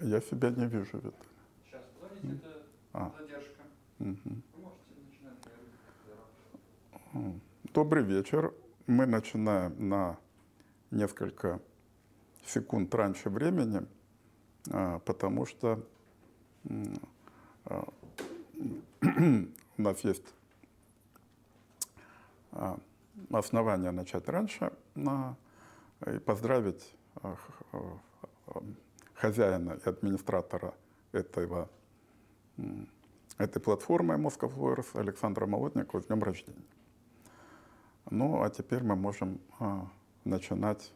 Я себя не вижу, Виталий. Сейчас, подождите, это А. задержка. Мгм. Вы можете начинать. Добрый вечер. Мы начинаем на несколько секунд раньше времени, а, потому что а, у нас есть а, основания начать раньше и поздравить хозяина и администратора этого, этой платформы Moscow Lawyers Александра Молотникова с днем рождения. Ну, а теперь мы можем а, начинать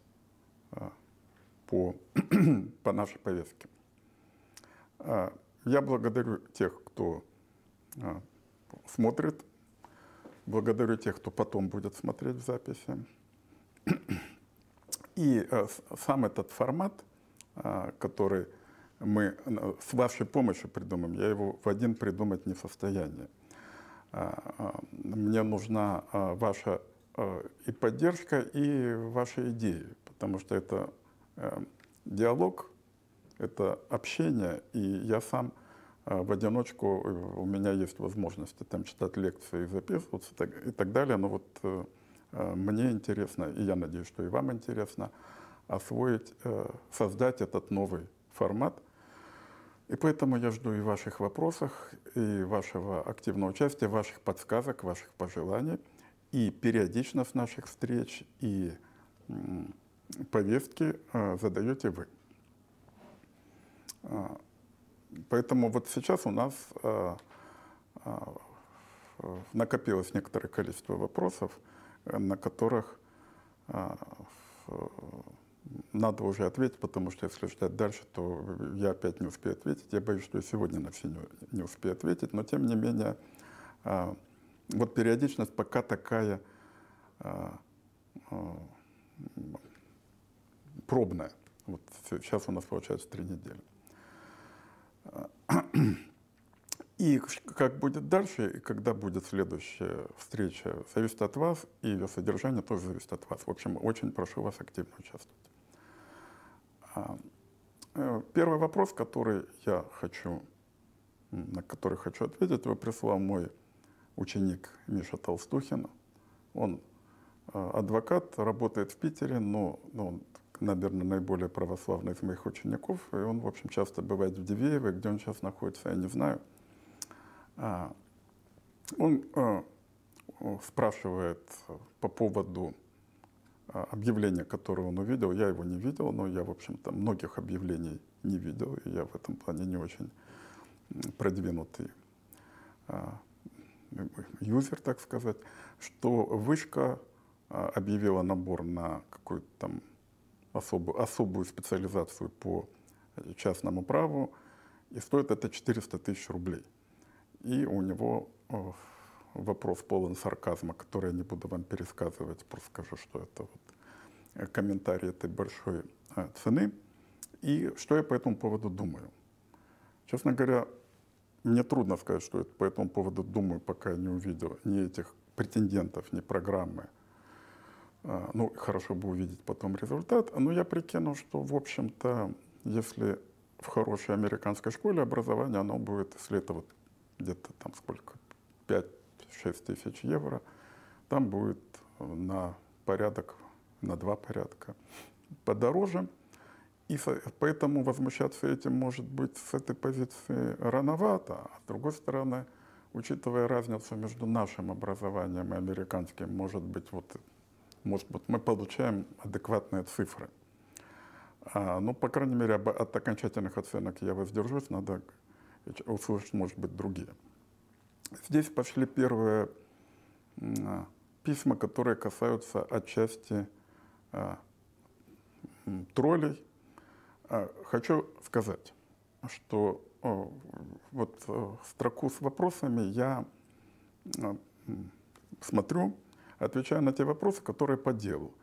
а, по, по нашей повестке. А, я благодарю тех, кто а, смотрит, благодарю тех, кто потом будет смотреть в записи. И а, сам этот формат, который мы э, с вашей помощью придумаем, я его в один придумать не в состоянии. А, а, Мне нужна а, ваша а, и поддержка, и ваши идеи, потому что это диалог, это общение, и я сам а, в одиночку, у меня есть возможности там читать лекции, записываться и так- и так далее, но вот э, мне интересно, и я надеюсь, что и вам интересно, освоить, э, создать этот новый формат. И поэтому я жду и ваших вопросов, и вашего активного участия, ваших подсказок, ваших пожеланий, и периодичность наших встреч, и повестки э, задаете вы. А, Поэтому вот сейчас у нас э, а, накопилось некоторое количество вопросов, на которых а, надо уже ответить, потому что если ждать дальше, то я опять не успею ответить. Я боюсь, что и сегодня на все не, не успею ответить, но тем не менее, а, вот периодичность пока такая а, а, пробная. Вот сейчас у нас получается три недели. И как будет дальше, и когда будет следующая встреча, зависит от вас, и ее содержание тоже зависит от вас. В общем, очень прошу вас активно участвовать. А, э, Первый вопрос, который я хочу, на который хочу ответить, его прислал мой ученик Миша Толстухин. Он э, адвокат, работает в Питере, но но он, наверное, наиболее православный из моих учеников. И он, в общем, часто бывает в Дивеево, где он сейчас находится, я не знаю. А, Он э, спрашивает по поводу э, объявления, которое он увидел. Я его не видел, но я, в общем-то, многих объявлений не видел, и я в этом плане не очень продвинутый а, юзер, так сказать, что вышка а, объявила набор на какую-то там особую, особую специализацию по частному праву, и стоит это 400 тысяч рублей. И у него вопрос полон сарказма, который я не буду вам пересказывать, просто скажу, что это вот э, комментарий этой большой э, цены. И что я по этому поводу думаю? Честно говоря, мне трудно сказать, что я по этому поводу думаю, пока я не увидел ни этих претендентов, ни программы. А, Ну, хорошо бы увидеть потом результат. Но я прикинул, что, в общем-то, если в хорошей американской школе образование, оно будет, если это вот где-то там сколько, 5-6 тысяч евро, там будет на порядок, на два порядка подороже. И поэтому возмущаться этим, может быть, с этой позиции рановато. А с другой стороны, учитывая разницу между нашим образованием и американским, может быть, вот, может быть мы получаем адекватные цифры. А, ну, по крайней мере, от окончательных оценок я воздержусь, надо услышать, может быть, другие. Здесь пошли первые а, письма, которые касаются отчасти а, троллей. А, Хочу сказать, что вот э, строку с вопросами я смотрю, отвечаю на те вопросы, которые по делу.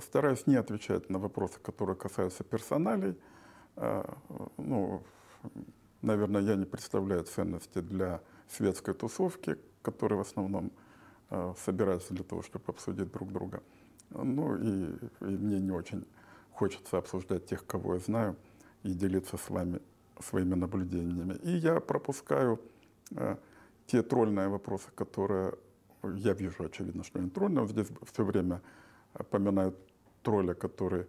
Стараюсь не отвечать на вопросы, которые касаются персоналей. Ну, наверное, я не представляю ценности для светской тусовки, которые в основном э, собираются для того, чтобы обсудить друг друга. Ну и, и мне не очень хочется обсуждать тех, кого я знаю, и делиться с вами своими наблюдениями. И я пропускаю э, те тролльные вопросы, которые я вижу, очевидно, что они тролльные. Вот здесь все время поминают тролля, который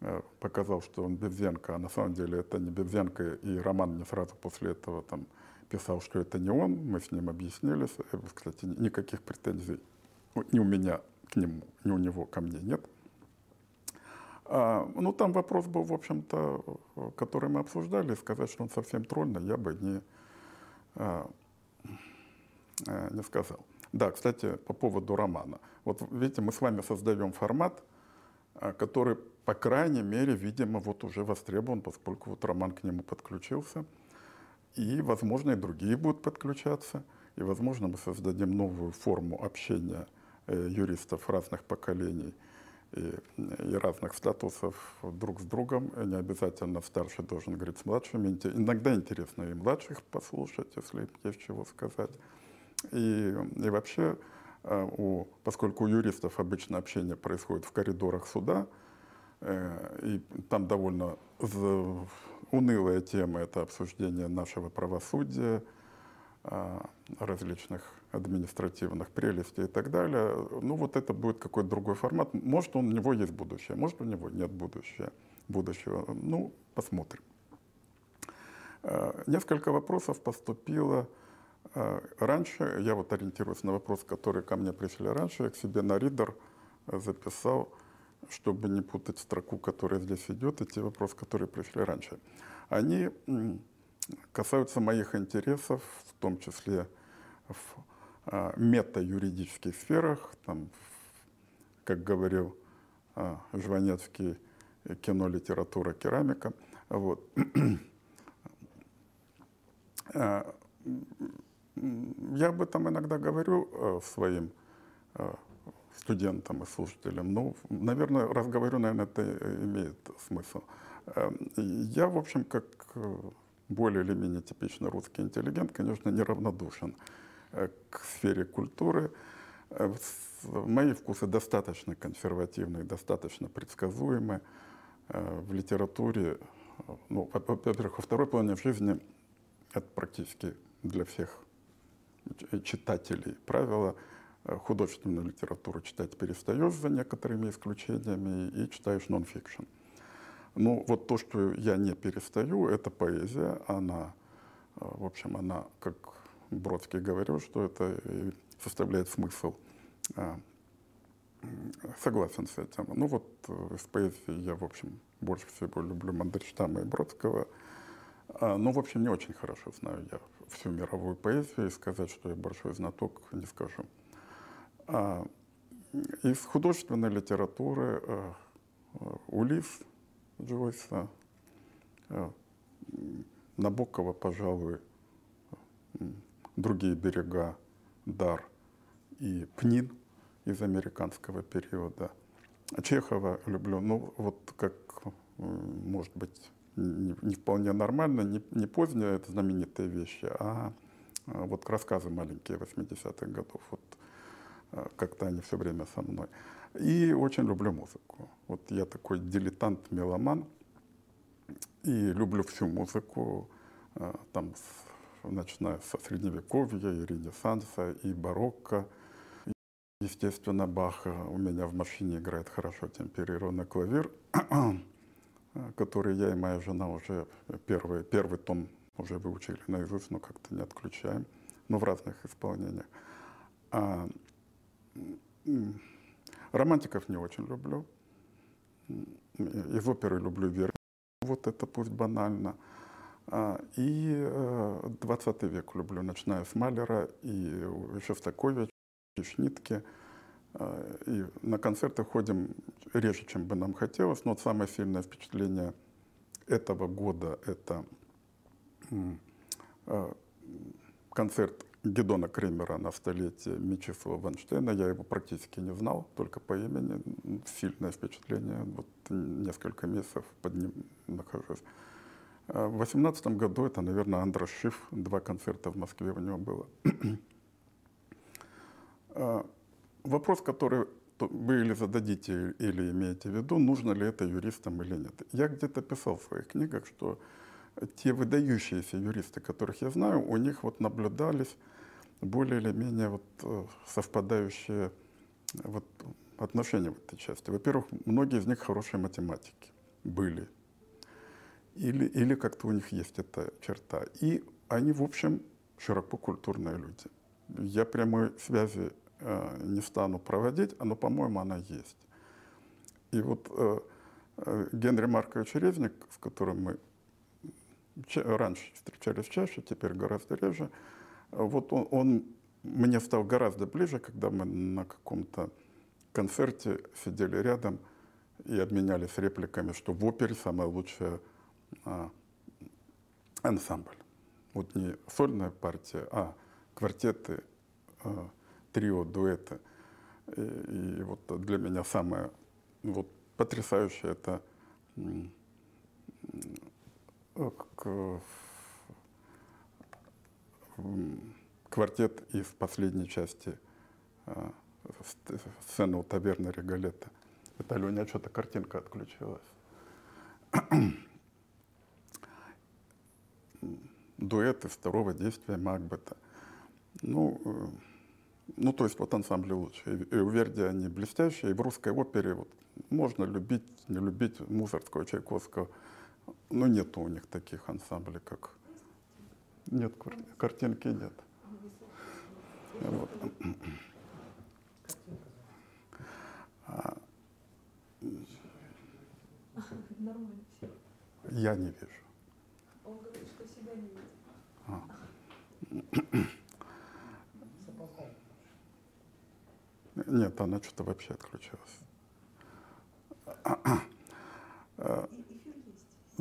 э, показал, что он Бевзенко, а на самом деле это не Бевзенко, и Роман мне сразу после этого там писал, что это не он, мы с ним объяснились. Э, кстати, никаких претензий ни у меня к нему, ни у него ко мне нет. А, ну, там вопрос был, в общем-то, который мы обсуждали, сказать, что он совсем тролльный, я бы не, а, э, не сказал. Да, кстати, по поводу романа. Вот видите, мы с вами создаем формат, который, по крайней мере, видимо, вот уже востребован, поскольку вот роман к нему подключился. И, возможно, и другие будут подключаться. И, возможно, мы создадим новую форму общения э, юристов разных поколений – и, и разных статусов друг с другом. Не обязательно старший должен говорить с младшими. Иногда интересно и младших послушать, если есть чего сказать. И, и вообще, э, у, поскольку у юристов обычно общение происходит в коридорах суда, э, и там довольно унылая тема — это обсуждение нашего правосудия, а, различных административных прелестей и так далее. Ну вот это будет какой-то другой формат. Может, у него есть будущее, может, у него нет будущего. будущего. Ну, посмотрим. А, несколько вопросов поступило а, раньше. Я вот ориентируюсь на вопрос, который ко мне пришли раньше. Я к себе на ридер записал, чтобы не путать строку, которая здесь идет, и те вопросы, которые пришли раньше. Они касаются моих интересов, в том числе в а, мета-юридических сферах, там, как говорил а, Жванецкий, кино, литература, керамика. Вот. А, я об этом иногда говорю а, своим а, студентам и слушателям. Ну, наверное, раз говорю, наверное, это имеет смысл. А, я, в общем, как более или менее типичный русский интеллигент, конечно, неравнодушен э, к сфере культуры. Э, мои вкусы достаточно консервативные, достаточно предсказуемы. Э, в литературе, ну, во-первых, во второй половине жизни это практически для всех читателей правило. Художественную литературу читать перестаешь за некоторыми исключениями и читаешь нон-фикшн. Ну, вот то, что я не перестаю, это поэзия. Она, э, в общем, она, как Бродский говорил, что это составляет смысл. А, согласен с этим. Ну вот э, из поэзии я, в общем, больше всего люблю Мандельштама и Бродского. А, ну, в общем, не очень хорошо знаю я всю мировую поэзию, и сказать, что я большой знаток, не скажу. А, из художественной литературы э, Улис Джойса, э, Набокова, пожалуй, другие берега, Дар и Пнин из американского периода. Чехова люблю, ну вот как, может быть, не, не вполне нормально, не, не поздние это знаменитые вещи, а, а вот рассказы маленькие 80-х годов. Вот э, как-то они все время со мной. И очень люблю музыку. Вот я такой дилетант-меломан и люблю всю музыку, э, там, начиная со средневековья и ренессанса, и барокко. Естественно, Бах у меня в машине играет хорошо темперированный клавир, который я и моя жена уже первый, первый том уже выучили наизусть, но как-то не отключаем, но в разных исполнениях. Романтиков не очень люблю. Из оперы люблю Веру. Вот это пусть банально. А, и 20 э, век люблю, начиная с Малера и Шостакович, и Шнитке. А, и на концерты ходим реже, чем бы нам хотелось. Но вот самое сильное впечатление этого года – это а, концерт Гедона Кремера на столетие Мечислава Ванштейна. Я его практически не знал, только по имени. Сильное впечатление. Вот несколько месяцев под ним нахожусь. А в 2018 году это, наверное, Андрос Шиф. Два концерта в Москве у него было. А, вопрос, который вы или зададите, или имеете в виду, нужно ли это юристам или нет. Я где-то писал в своих книгах, что те выдающиеся юристы, которых я знаю, у них вот наблюдались более или менее вот э, совпадающие вот отношения в этой части. Во-первых, многие из них хорошие математики были. Или, или как-то у них есть эта черта. И они, в общем, широко культурные люди. Я прямой связи э, не стану проводить, но, по-моему, она есть. И вот э, э, Генри Маркович Резник, с которым мы раньше встречались чаще, теперь гораздо реже, вот он, он мне стал гораздо ближе, когда мы на каком-то концерте сидели рядом и обменялись репликами, что в опере самая лучшая а, ансамбль. Вот не сольная партия, а квартеты, а, трио, дуэты. И, и вот для меня самое вот, потрясающее это квартет из последней части а, сцены у таверны Регалета. Это, Аленя, что-то картинка отключилась. Дуэты второго действия Макбета. Ну, э, ну, то есть вот ансамбли лучше. И, и у Верди они блестящие, и в русской опере вот, можно любить, не любить Мусорского, Чайковского, но нет у них таких ансамблей, как... Нет, картинки нет. Вот. А. Я не вижу. Он говорит, что себя не видит. А. Нет, она что-то вообще отключилась.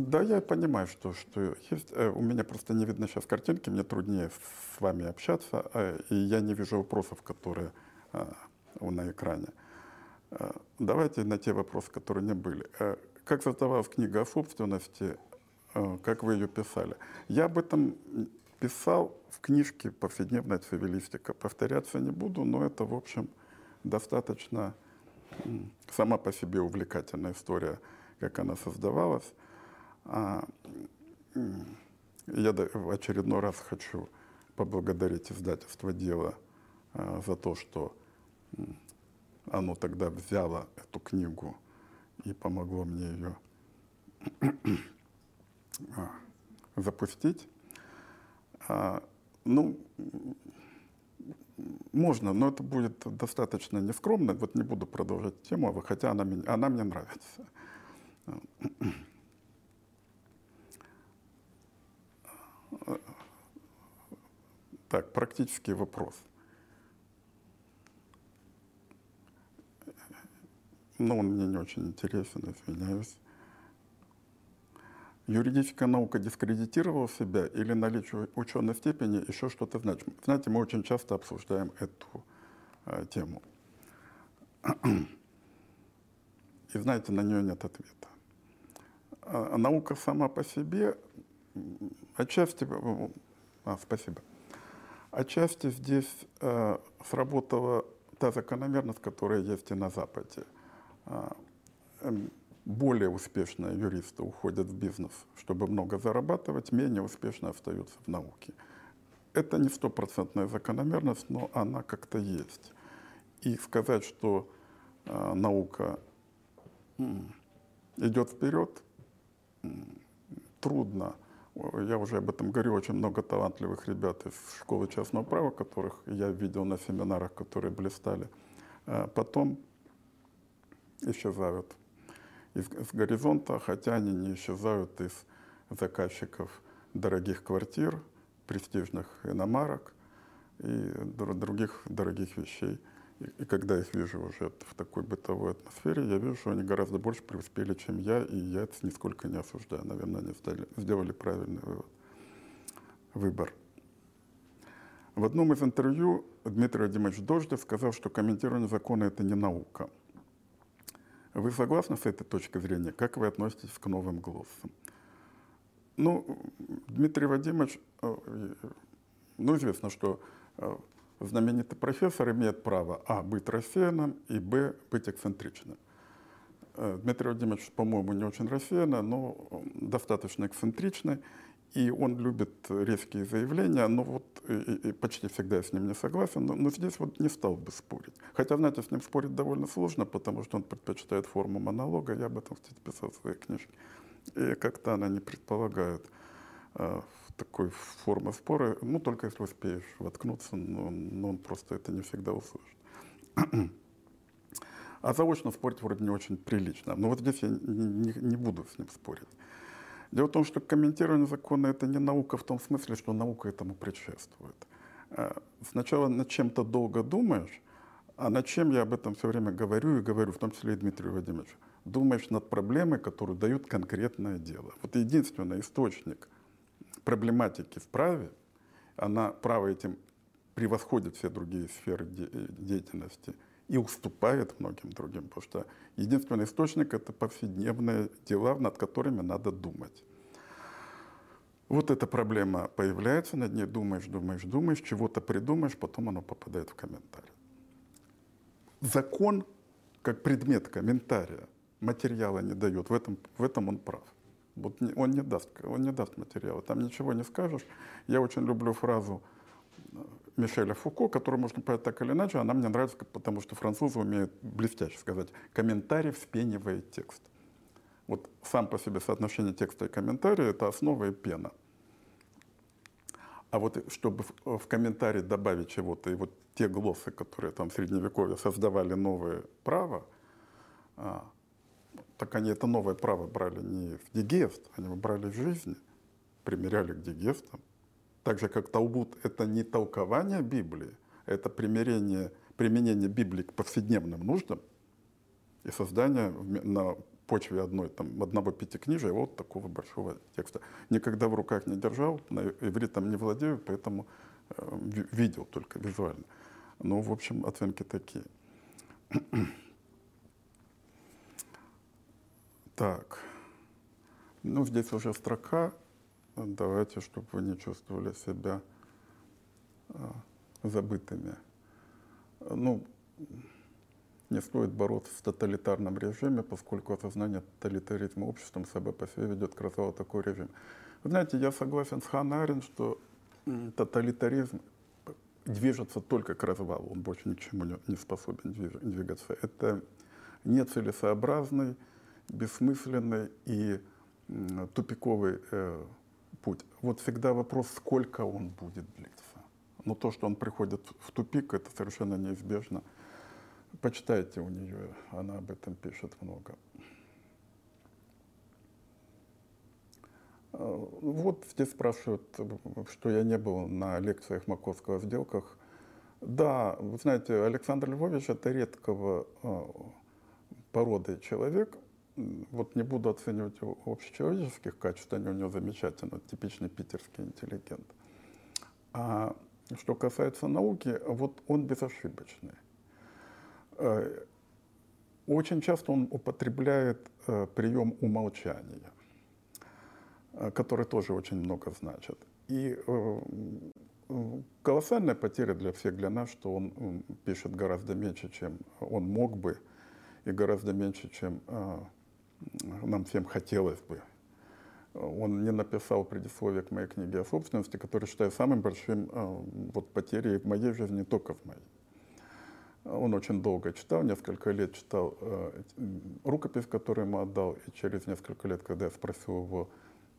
Да, я понимаю, что, что есть. Э, у меня просто не видно сейчас картинки, мне труднее с вами общаться, э, и я не вижу вопросов, которые э, на экране. Давайте на те вопросы, которые не были. Как создавалась книга о собственности, как вы ее писали? Я об этом писал в книжке «Повседневная цивилистика». Повторяться не буду, но это, в общем, достаточно сама по себе увлекательная история, как она создавалась. А, я в очередной раз хочу поблагодарить издательство «Дело» а, за то, что оно тогда взяло эту книгу и помогло мне ее а, запустить. Ну, можно, но это будет достаточно нескромно. Вот не буду продолжать тему, хотя она, она мне нравится. Так, практический вопрос. Но ну, он мне не очень интересен, извиняюсь. Юридическая наука дискредитировала себя или наличие ученой степени еще что-то значит? Знаете, мы очень часто обсуждаем эту э, тему. И знаете, на нее нет ответа. А, наука сама по себе отчасти... А, спасибо. Отчасти здесь э, сработала та закономерность, которая есть и на Западе. Э, более успешные юристы уходят в бизнес, чтобы много зарабатывать, менее успешно остаются в науке. Это не стопроцентная закономерность, но она как-то есть. И сказать, что э, наука идет вперед, трудно. Я уже об этом говорю, очень много талантливых ребят из школы частного права, которых я видел на семинарах, которые блистали. А потом исчезают из, из горизонта, хотя они не исчезают из заказчиков дорогих квартир, престижных иномарок и других дорогих вещей. И, и когда их вижу уже в такой бытовой атмосфере, я вижу, что они гораздо больше преуспели, чем я, и я это нисколько не осуждаю. Наверное, они сделали, сделали правильный вывод, выбор. В одном из интервью Дмитрий Вадимович Дождев сказал, что комментирование закона – это не наука. Вы согласны с этой точкой зрения? Как вы относитесь к новым голосам? Ну, Дмитрий Вадимович, э, ну, известно, что э, знаменитый профессор имеет право, а, быть рассеянным, и, б, быть эксцентричным. Э, Дмитрий Владимирович, по-моему, не очень рассеянный, но достаточно эксцентричный. И он любит резкие заявления, но вот и, и почти всегда я с ним не согласен, но, но здесь вот не стал бы спорить. Хотя, знаете, с ним спорить довольно сложно, потому что он предпочитает форму монолога, я об этом, кстати, писал в своей книжке. И как-то она не предполагает э, такой формы спора, ну, только если успеешь воткнуться, но, но он просто это не всегда услышит. А заочно спорить вроде не очень прилично. Но вот здесь я не, не, буду с ним спорить. Дело в том, что комментирование закона – это не наука в том смысле, что наука этому предшествует. А, сначала над чем-то долго думаешь, а над чем я об этом все время говорю и говорю, в том числе и Дмитрию Владимировичу. Думаешь над проблемой, которую дают конкретное дело. Вот единственный источник проблематики в праве, она, право этим превосходит все другие сферы деятельности – и уступает многим другим, потому что единственный источник – это повседневные дела, над которыми надо думать. Вот эта проблема появляется, над ней думаешь, думаешь, думаешь, чего-то придумаешь, потом оно попадает в комментарий. Закон, как предмет комментария, материала не дает, в этом, в этом он прав. Вот он не даст, он не даст материала, там ничего не скажешь. Я очень люблю фразу Мишеля Фуко, которую можно понять так или иначе, она мне нравится, потому что французы умеют блестяще сказать. Комментарий вспенивает текст. Вот сам по себе соотношение текста и комментария – это основа и пена. А вот чтобы в, в комментарий добавить чего-то, и вот те глоссы, которые там в Средневековье создавали новое право, а, так они это новое право брали не в дигест, они его брали в жизни, примеряли к дигестам. Так же, как Талмуд – это не толкование Библии, это примирение, применение Библии к повседневным нуждам и создание на почве одной, там, одного пятикнижия вот такого большого текста. Никогда в руках не держал, на ивритом не владею, поэтому э, видел только визуально. Ну, в общем, оценки такие. Так. Ну, здесь уже строка давайте, чтобы вы не чувствовали себя а, забытыми. Ну, не стоит бороться в тоталитарном режиме, поскольку осознание тоталитаризма обществом собой по себе ведет к развалу такой режим. Вы знаете, я согласен с Ханна Арен, что тоталитаризм движется только к развалу, он больше ни к чему не способен двигаться. Это нецелесообразный, бессмысленный и тупиковый э, путь. Вот всегда вопрос, сколько он будет длиться. Но то, что он приходит в тупик, это совершенно неизбежно. Почитайте у нее, она об этом пишет много. А, вот здесь спрашивают, что я не был на лекциях Маковского в сделках. Да, вы знаете, Александр Львович это редкого а, породы человек, вот не буду оценивать его общечеловеческих качеств, они у него замечательно, типичный питерский интеллигент. А что касается науки, вот он безошибочный. Э, очень часто он употребляет э, прием умолчания, э, который тоже очень много значит. И колоссальная потеря для всех, для нас, что он пишет гораздо меньше, чем он мог бы, и гораздо меньше, чем нам всем хотелось бы. Он не написал предисловие к моей книге о собственности, которую считаю самым большим э, вот, потерей в моей жизни, только в моей. Он очень долго читал, несколько лет читал э, рукопись, которую ему отдал, и через несколько лет, когда я спросил его,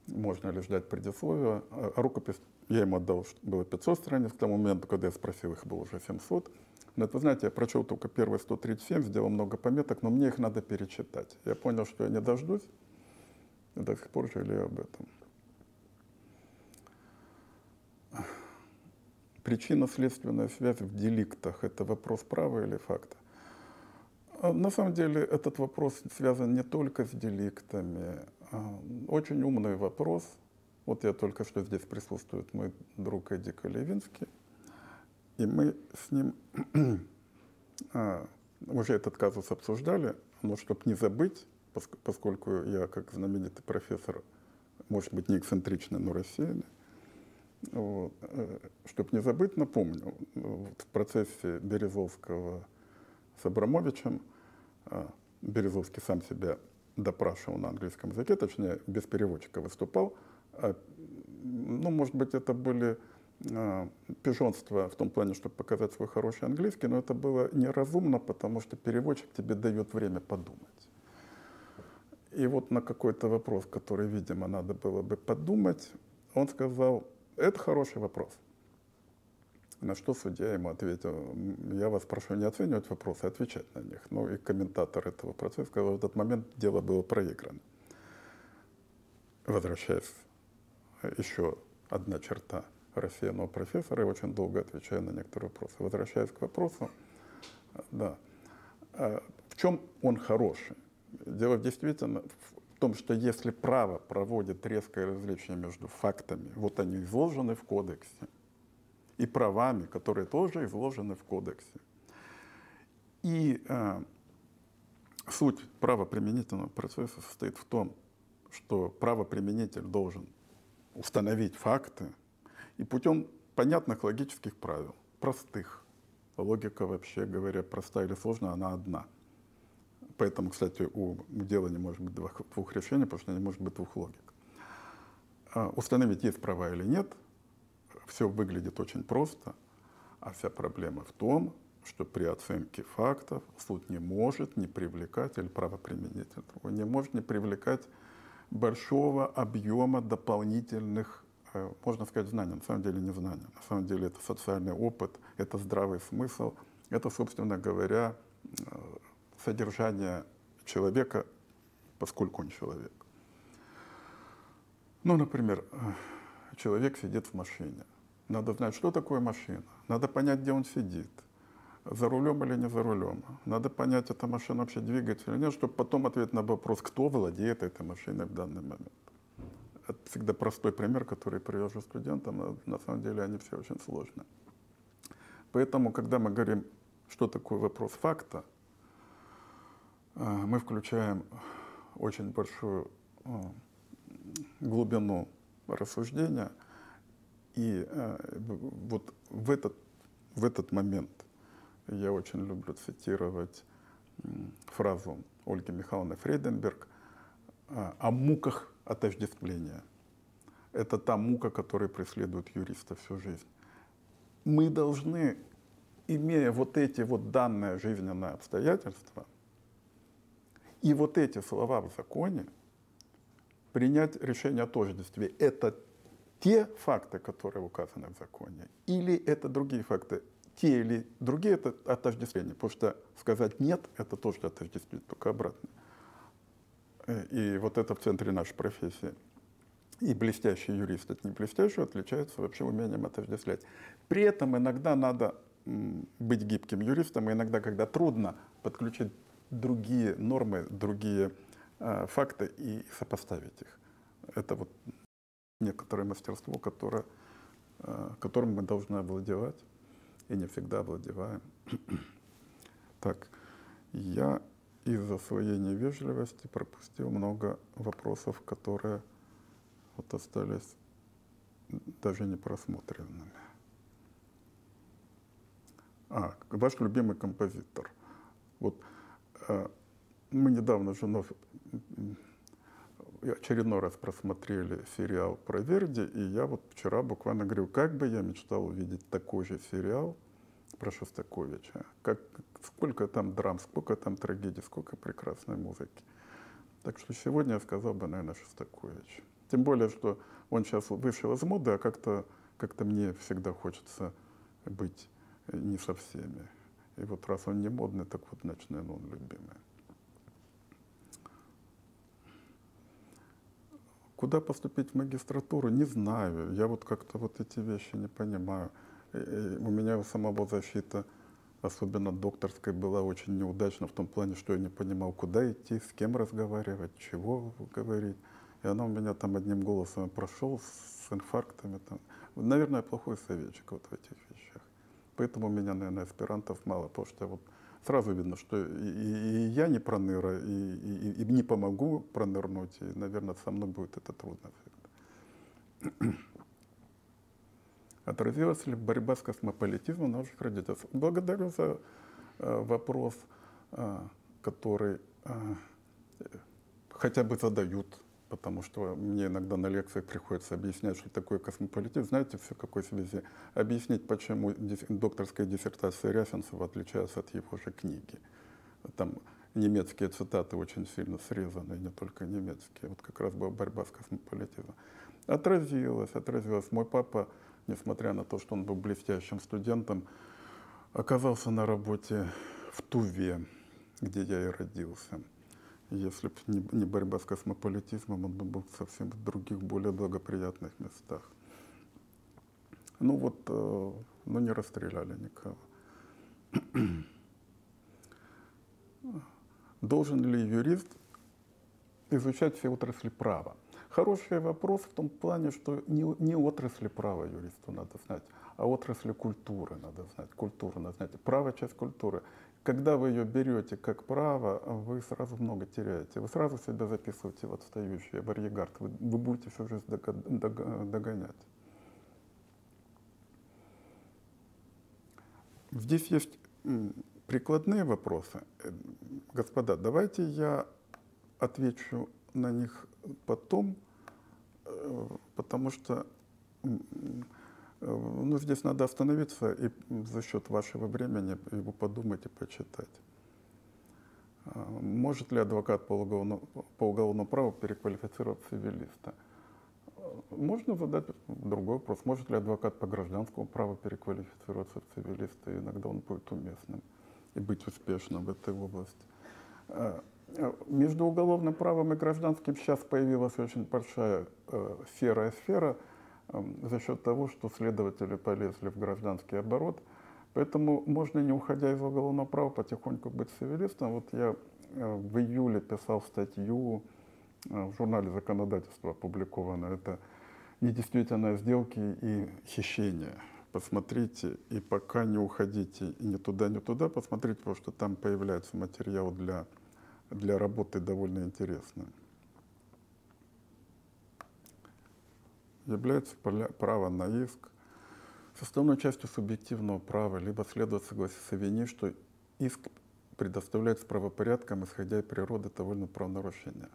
можно ли ждать предисловия, а рукопись я ему отдал, было 500 страниц, к тому моменту, когда я спросил, их было уже 700. Но это, вы знаете, я прочел только первые 137, сделал много пометок, но мне их надо перечитать. Я понял, что я не дождусь, до сих пор жалею об этом. Причинно-следственная связь в деликтах – это вопрос права или факта? А на самом деле этот вопрос связан не только с деликтами. А очень умный вопрос. Вот я только что здесь присутствует мой друг Эдик Левинский – и мы с ним а, уже этот казус обсуждали, но чтобы не забыть, поскольку я, как знаменитый профессор, может быть, не эксцентричный, но рассеянный, вот, э, чтобы не забыть, напомню, в процессе Березовского с Абрамовичем а, Березовский сам себя допрашивал на английском языке, точнее, без переводчика выступал. А, ну, может быть, это были а, пижонства в том плане, чтобы показать свой хороший английский, но это было неразумно, потому что переводчик тебе дает время подумать. И вот на какой-то вопрос, который, видимо, надо было бы подумать, он сказал, это хороший вопрос. На что судья ему ответил, я вас прошу не оценивать вопросы, а отвечать на них. Ну и комментатор этого процесса сказал, в этот момент дело было проиграно. Возвращаясь, еще одна черта рассеянного профессора, и очень долго отвечая на некоторые вопросы. Возвращаясь к вопросу, да, а в чем он хороший? Дело действительно в том, что если право проводит резкое различие между фактами, вот они изложены в кодексе, и правами, которые тоже изложены в кодексе. И э, суть правоприменительного процесса состоит в том, что правоприменитель должен установить факты и путем понятных логических правил, простых. Логика, вообще говоря, простая или сложная, она одна. Поэтому, кстати, у дела не может быть двух, двух решений, потому что не может быть двух логик. А установить, есть права или нет, все выглядит очень просто, а вся проблема в том, что при оценке фактов суд не может не привлекать, или правоприменитель не может не привлекать большого объема дополнительных, можно сказать, знаний. На самом деле не знания. На самом деле это социальный опыт, это здравый смысл, это, собственно говоря, э, содержание человека, поскольку он человек. Ну, например, э, человек сидит в машине. Надо знать, что такое машина. Надо понять, где он сидит. За рулем или не за рулем. Надо понять, эта машина вообще двигается или нет, чтобы потом ответить на вопрос, кто владеет этой машиной в данный момент. Всегда простой пример, который привожу студентам, но на самом деле они все очень сложные. Поэтому, когда мы говорим, что такое вопрос факта, э, мы включаем очень большую э, глубину рассуждения – и э, вот в этот, в этот момент я очень люблю цитировать фразу Ольги Михайловны Фрейденберг о муках отождествления. Это та мука, которая преследует юриста всю жизнь. Мы должны, имея вот эти вот данные жизненные обстоятельства и вот эти слова в законе, принять решение о тождестве. Это те факты, которые указаны в законе, или это другие факты. Те или другие это отождествление, потому что сказать нет, это тоже отождествление, только обратно. Э, и вот это в центре нашей профессии. И блестящий юрист от не блестящего отличается вообще умением отождествлять. При этом иногда надо быть гибким юристом, и иногда, когда трудно, подключить другие нормы, другие э, факты и сопоставить их. Это вот некоторое мастерство, которое, э, которым мы должны овладевать и не всегда овладеваем. Так, я из-за своей невежливости пропустил много вопросов, которые вот остались даже не просмотренными. А, ваш любимый композитор. Вот э, мы недавно с женой очередной раз просмотрели сериал про Верди, и я вот вчера буквально говорю, как бы я мечтал увидеть такой же сериал про Шостаковича. Как, сколько там драм, сколько там трагедий, сколько прекрасной музыки. Так что сегодня я сказал бы, наверное, Шостакович. Тем более, что он сейчас вышел из моды, а как-то как мне всегда хочется быть не со всеми. И вот раз он не модный, так вот, значит, наверное, он любимый. Куда поступить в магистратуру, не знаю. Я вот как-то вот эти вещи не понимаю. И у меня у самого защита, особенно докторской, была очень неудачна в том плане, что я не понимал, куда идти, с кем разговаривать, чего говорить. И она у меня там одним голосом прошел с инфарктами. Там. Наверное, плохой советчик вот в этих вещах. Поэтому у меня, наверное, аспирантов мало, потому что вот сразу видно, что и, и, и я не проныра, и, и, и не помогу пронырнуть, и, наверное, со мной будет это трудно. Отразилась ли борьба с космополитизмом наших родителей? Благодарю за э, вопрос, э, который э, хотя бы задают, потому что мне иногда на лекциях приходится объяснять, что такое космополитизм. Знаете, в какой связи? Объяснить, почему докторская диссертация Ряфенцева отличается от его же книги. Там немецкие цитаты очень сильно срезаны, не только немецкие. Вот как раз была борьба с космополитизмом. Отразилось, отразилось. Мой папа, несмотря на то, что он был блестящим студентом, оказался на работе в Туве, где я и родился. Если бы не, борьба с космополитизмом, он бы был совсем в других, более благоприятных местах. Ну вот, э, ну не расстреляли никого. Должен ли юрист изучать все отрасли права? Хороший вопрос в том плане, что не, не отрасли права юристу надо знать, а отрасли культуры надо знать. Культуру надо знать. Право – часть культуры. Когда вы ее берете как право, вы сразу много теряете. Вы сразу себя записываете в отстающий, в арьегард. Вы, вы будете всю жизнь догонять. Здесь есть прикладные вопросы. Господа, давайте я отвечу на них потом, э, потому что ну, здесь надо остановиться и за счет вашего времени его подумать и почитать. А, может ли адвокат по уголовному, по уголовному праву переквалифицировать цивилиста? Можно задать другой вопрос. Может ли адвокат по гражданскому праву переквалифицироваться в цивилиста? Иногда он будет уместным и быть успешным в этой области. Между уголовным правом и гражданским сейчас появилась очень большая э, серая сфера – за счет того, что следователи полезли в гражданский оборот. Поэтому можно, не уходя из уголовного права, потихоньку быть цивилистом. Вот я э, в июле писал статью э, в журнале «Законодательство» опубликовано. Это недействительные сделки и хищения. Посмотрите, и пока не уходите и ни туда, ни туда, посмотрите, потому что там появляется материал для, для работы довольно интересный. Является право на иск составной частью субъективного права, либо следует согласиться вине, что иск предоставляется правопорядком, исходя из природы того или иного правонарушения.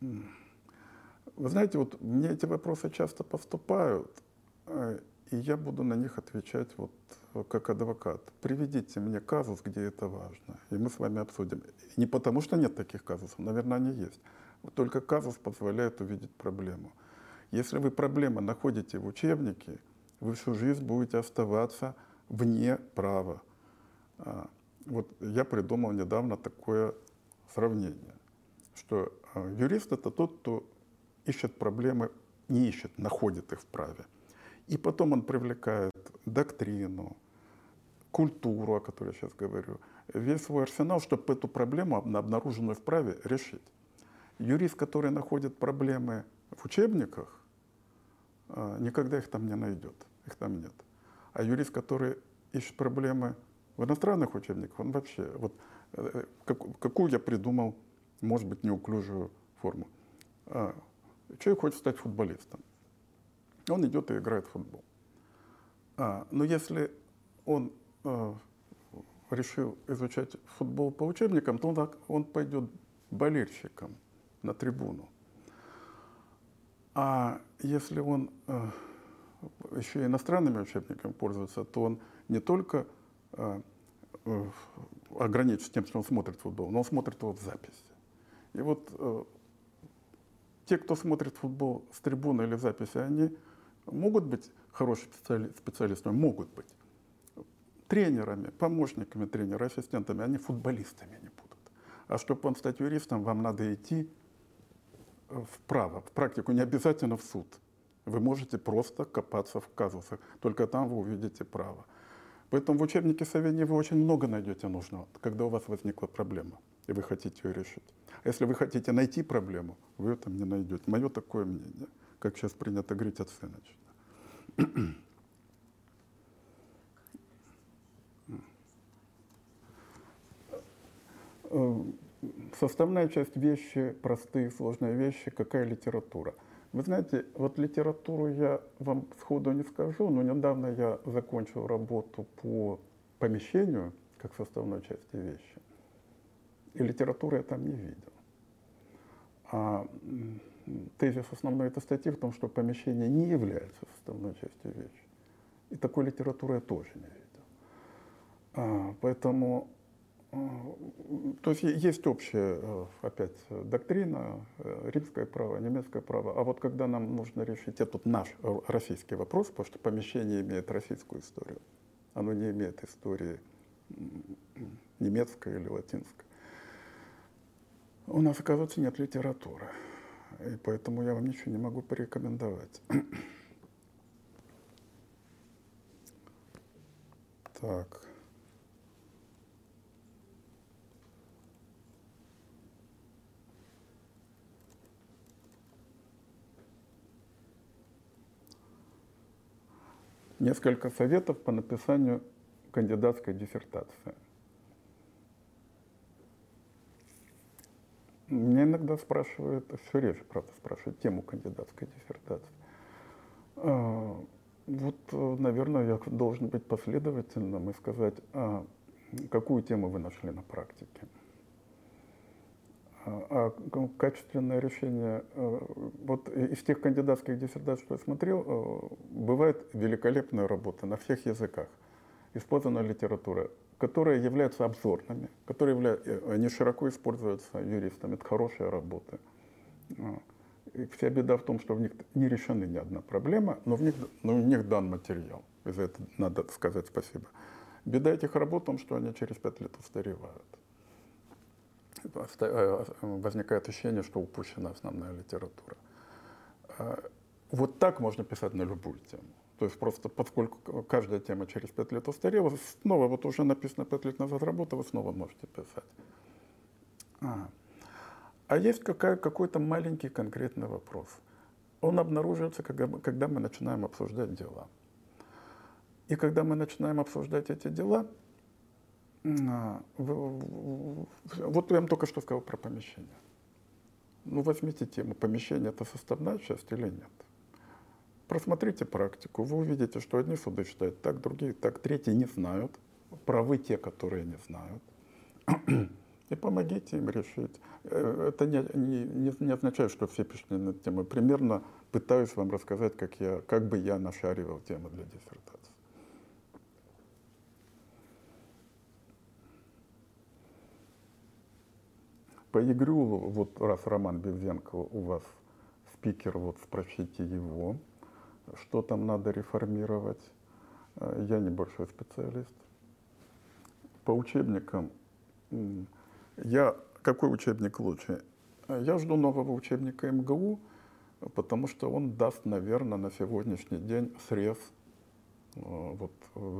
Вы знаете, вот мне эти вопросы часто поступают, э, и я буду на них отвечать вот как адвокат. Приведите мне казус, где это важно, и мы с вами обсудим. Не потому, что нет таких казусов, наверное, они есть. Только казус позволяет увидеть проблему. Если вы проблему находите в учебнике, вы всю жизнь будете оставаться вне права. А, вот я придумал недавно такое сравнение, что а, юрист это тот, кто ищет проблемы, не ищет, находит их в праве. И потом он привлекает доктрину, культуру, о которой я сейчас говорю, весь свой арсенал, чтобы эту проблему, обнаруженную в праве, решить. Юрист, который находит проблемы в учебниках, а, никогда их там не найдет, их там нет. А юрист, который ищет проблемы в иностранных учебниках, он вообще, вот э, как, какую я придумал, может быть, неуклюжую форму. А, человек хочет стать футболистом. Он идет и играет в футбол. А, но если он решил изучать футбол по учебникам, то он, он пойдет болельщиком на трибуну. А если он э, еще и иностранными учебниками пользуется, то он не только э, э, ограничен тем, что он смотрит футбол, но он смотрит его в записи. И вот э, те, кто смотрит футбол с трибуны или в записи, они могут быть хорошими специали специалистами, могут быть тренерами, помощниками тренера, ассистентами, они футболистами не будут. А чтобы он стать юристом, вам надо идти вправо, в практику, не обязательно в суд. Вы можете просто копаться в казусах, только там вы увидите право. Поэтому в учебнике Савини вы очень много найдете нужного, когда у вас возникла проблема, и вы хотите ее решить. А если вы хотите найти проблему, вы ее там не найдете. Мое такое мнение, как сейчас принято говорить оценочно. составная часть вещи, простые, сложные вещи, какая литература. Вы знаете, вот литературу я вам сходу не скажу, но недавно я закончил работу по помещению, как составной части вещи. И литературы я там не видел. А тезис основной этой статьи в том, что помещение не является составной частью вещи. И такой литературы я тоже не видел. А, поэтому то есть есть общая, э, опять, доктрина, э, римское право, немецкое право. А вот когда нам нужно решить этот наш российский вопрос, потому что помещение имеет российскую историю, оно не имеет истории немецкой или латинской, у нас, оказывается, нет литературы. И поэтому я вам ничего не могу порекомендовать. Так. Несколько советов по написанию кандидатской диссертации. Меня иногда спрашивают, все реже, правда, спрашивают тему кандидатской диссертации. А, вот, наверное, я должен быть последовательным и сказать, а какую тему вы нашли на практике. А, а качественное решение, э, вот из тех кандидатских диссертаций, что я смотрел, э, бывает великолепная работа на всех языках. Использована литература, которые являются обзорными, которые являются, э, они широко используются юристами. Это хорошая работа. И вся беда в том, что в них не решены ни одна проблема, но в них, но в них дан материал. И за это надо сказать спасибо. Беда этих работ в том, что они через пять лет устаревают. Э, возникает ощущение, что упущена основная литература. А, вот так можно писать на любую тему. То есть просто поскольку каждая тема через пять лет устарела, снова вот уже написано пять лет назад работа, вы снова можете писать. А, а есть какая, какой-то маленький конкретный вопрос. Он обнаруживается, когда, когда мы начинаем обсуждать дела. И когда мы начинаем обсуждать эти дела, вот я вам только что сказал про помещение. Ну, возьмите тему, помещение это составная часть или нет? Просмотрите практику, вы увидите, что одни суды считают так, другие так, третьи не знают, правы те, которые не знают. И помогите им решить. Э, это не, не, не означает, что все пишут на тему. Примерно пытаюсь вам рассказать, как, я, как бы я нашаривал тему для диссертации. По игру, вот раз Роман Бевзенко у вас спикер, вот спросите его что там надо реформировать. Э, я небольшой специалист. По учебникам, я, какой учебник лучше? Э, я жду нового учебника МГУ, потому что он даст, наверное, на сегодняшний день срез э, вот,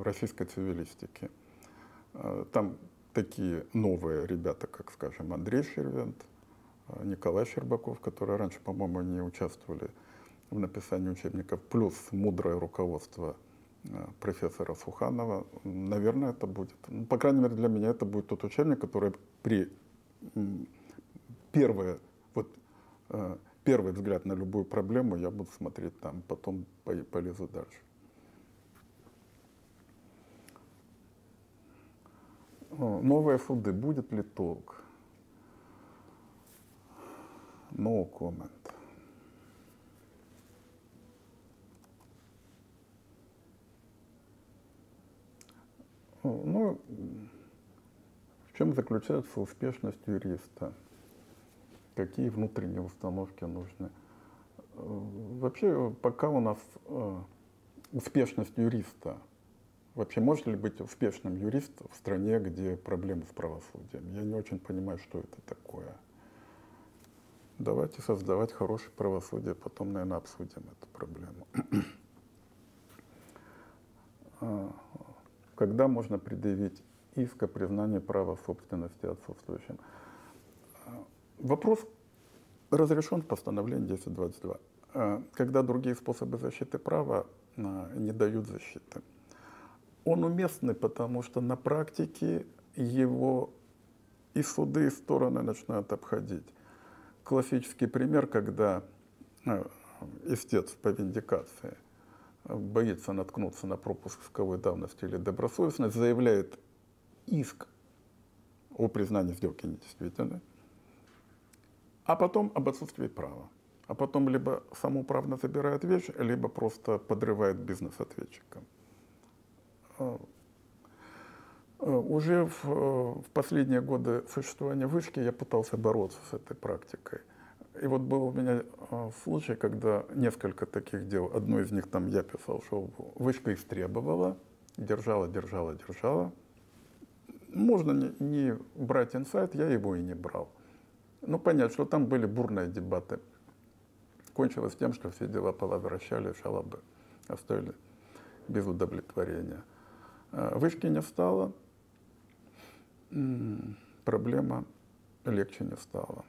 российской цивилистики. Там такие новые ребята, как, скажем, Андрей Шервент, Николай Щербаков, которые раньше, по-моему, не участвовали в написании учебников, плюс мудрое руководство э, профессора Суханова, наверное, это будет. Ну, по крайней мере, для меня это будет тот учебник, который при первое, вот, э, первый взгляд на любую проблему я буду смотреть там, потом полезу дальше. Новые суды, будет ли толк? No comment. Ну, в чем заключается успешность юриста? Какие внутренние установки нужны? Вообще, пока у нас э, успешность юриста, вообще может ли быть успешным юрист в стране, где проблемы с правосудием? Я не очень понимаю, что это такое. Давайте создавать хорошее правосудие, потом, наверное, обсудим эту проблему. А, когда можно предъявить иск о признании права собственности отсутствующим. Вопрос разрешен в постановлении 1022, когда другие способы защиты права а, не дают защиты. Он уместный, потому что на практике его и суды, и стороны начинают обходить. Классический пример, когда а, истец по виндикации боится наткнуться на пропуск исковой давности или добросовестность, заявляет иск о признании сделки недействительной, а потом об отсутствии права. А потом либо самоуправно забирает вещь, либо просто подрывает бизнес ответчика. А, уже в, в последние годы существования вышки я пытался бороться с этой практикой. И вот был у меня а, случай, когда несколько таких дел, одно из них там я писал, что вышка истребовала, держала, держала, держала. Можно не, не брать инсайт, я его и не брал. Ну, понятно, что там были бурные дебаты. Кончилось тем, что все дела повозвращали, жалобы оставили без удовлетворения. А, вышки не стало, проблема легче не стала.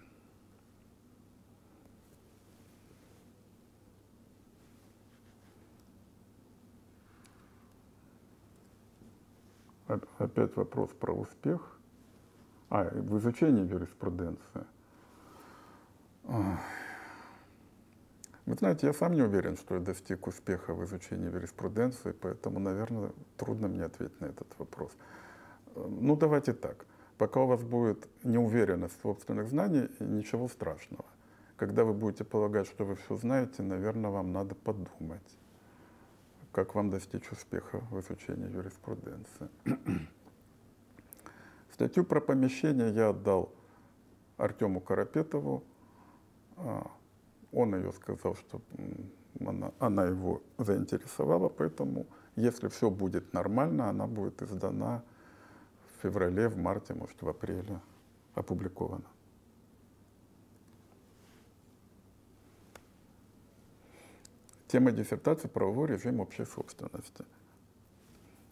Опять вопрос про успех. А, в изучении юриспруденции. Вы знаете, я сам не уверен, что я достиг успеха в изучении юриспруденции, поэтому, наверное, трудно мне ответить на этот вопрос. Ну, давайте так. Пока у вас будет неуверенность в собственных знаниях, ничего страшного. Когда вы будете полагать, что вы все знаете, наверное, вам надо подумать как вам достичь успеха в изучении юриспруденции. Статью про помещение я отдал Артему Карапетову. Он ее сказал, что она, она его заинтересовала, поэтому если все будет нормально, она будет издана в феврале, в марте, может, в апреле опубликована. Тема диссертации «Правовой режим общей собственности».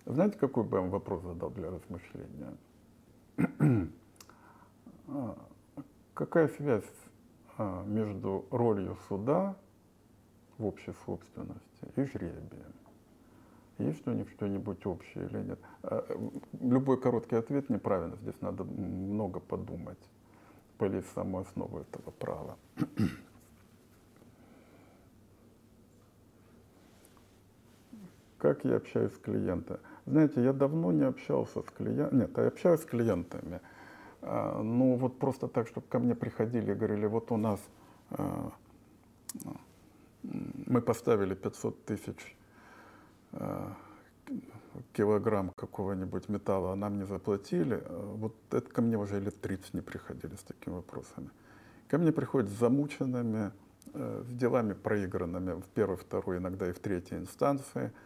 Знаете, какой бы я вам вопрос задал для размышления? А, какая связь между ролью суда в общей собственности и жребием? Есть у них что-нибудь общее или нет? А, любой короткий ответ неправильно. Здесь надо много подумать, полезть в саму основу этого права. как я общаюсь с клиентами. Знаете, я давно не общался с клиентами, нет, я общаюсь с клиентами, а, ну вот просто так, чтобы ко мне приходили и говорили, вот у нас а, мы поставили 500 тысяч а, килограмм какого-нибудь металла, а нам не заплатили, вот это ко мне уже лет 30 не приходили с такими вопросами. Ко мне приходят с замученными, с делами проигранными в первой, второй, иногда и в третьей инстанции –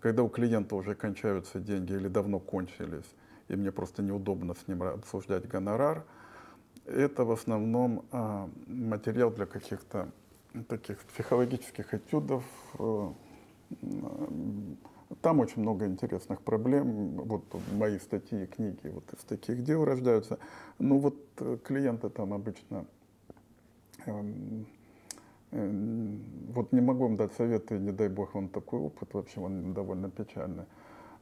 когда у клиента уже кончаются деньги или давно кончились, и мне просто неудобно с ним обсуждать гонорар, это в основном а, материал для каких-то таких психологических этюдов. Э, там очень много интересных проблем. Вот мои статьи и книги вот из таких дел рождаются. Ну вот э, клиенты там обычно эм, вот не могу вам дать советы, не дай бог вам такой опыт, вообще он довольно печальный.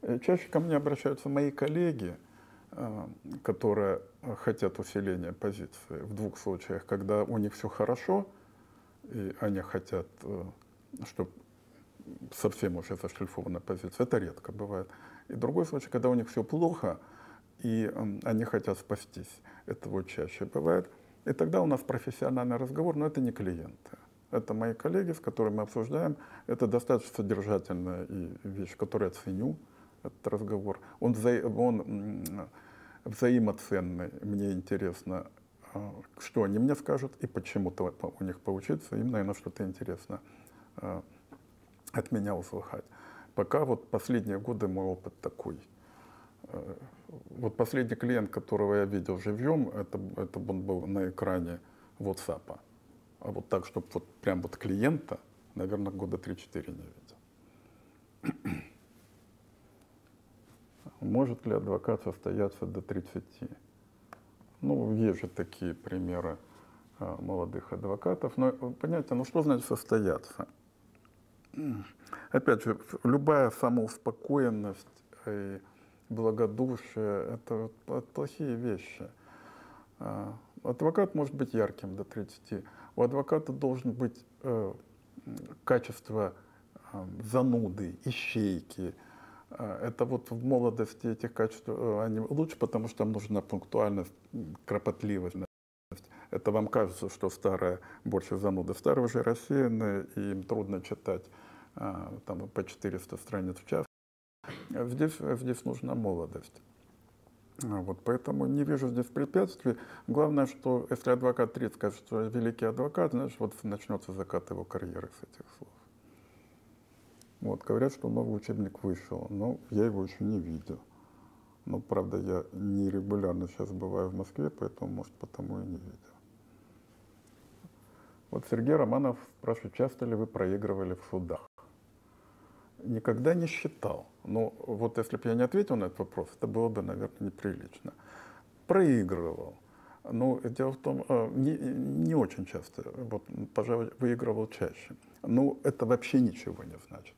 Э, чаще ко мне обращаются мои коллеги, э, которые хотят усиления позиции. В двух случаях, когда у них все хорошо, и они хотят, э, чтобы совсем уже зашлифована позиция. Это редко бывает. И другой случай, когда у них все плохо, и они хотят спастись. Это вот чаще бывает. И тогда у нас профессиональный разговор, но это не клиенты. Это мои коллеги, с которыми мы обсуждаем. Это достаточно содержательная вещь, которую я ценю, этот разговор. Он, вза... он взаимоценный. Мне интересно, а, что они мне скажут и почему-то у них поучиться. Им, наверное, что-то интересно а, от меня услыхать. Пока вот последние годы мой опыт такой. А, вот последний клиент, которого я видел живьем, это, это он был на экране WhatsApp. А вот так, чтобы вот прям вот клиента, наверное, года 3-4 не видел. Может ли адвокат состояться до 30? Ну, есть же такие примеры а, молодых адвокатов. Но понятие, ну что значит состояться? Опять же, любая самоуспокоенность и благодушие – это плохие вещи. А, адвокат может быть ярким до 30, у адвоката должен быть э, качество э, зануды, ищейки, Это вот в молодости этих качеств э, они лучше, потому что там нужна пунктуальность, кропотливость. Это вам кажется, что старые больше зануды. Старые уже рассеянные, и им трудно читать а, там, по 400 страниц в час. А Здесь, здесь нужна молодость. А Вот, поэтому не вижу здесь препятствий. Главное, что если адвокат 30 скажет, что великий адвокат, знаешь, вот начнется закат его карьеры с этих слов. Вот, говорят, что новый учебник вышел, но я его еще не видел. Но, правда, я не регулярно сейчас бываю в Москве, поэтому, может, потому и не видел. Вот Сергей Романов спрашивает, часто ли вы проигрывали в судах? Никогда не считал. Но вот если бы я не ответил на этот вопрос, это было бы, наверное, неприлично. Проигрывал. Но дело в том, э, не, не очень часто, вот, пожалуй, выигрывал чаще. Но это вообще ничего не значит.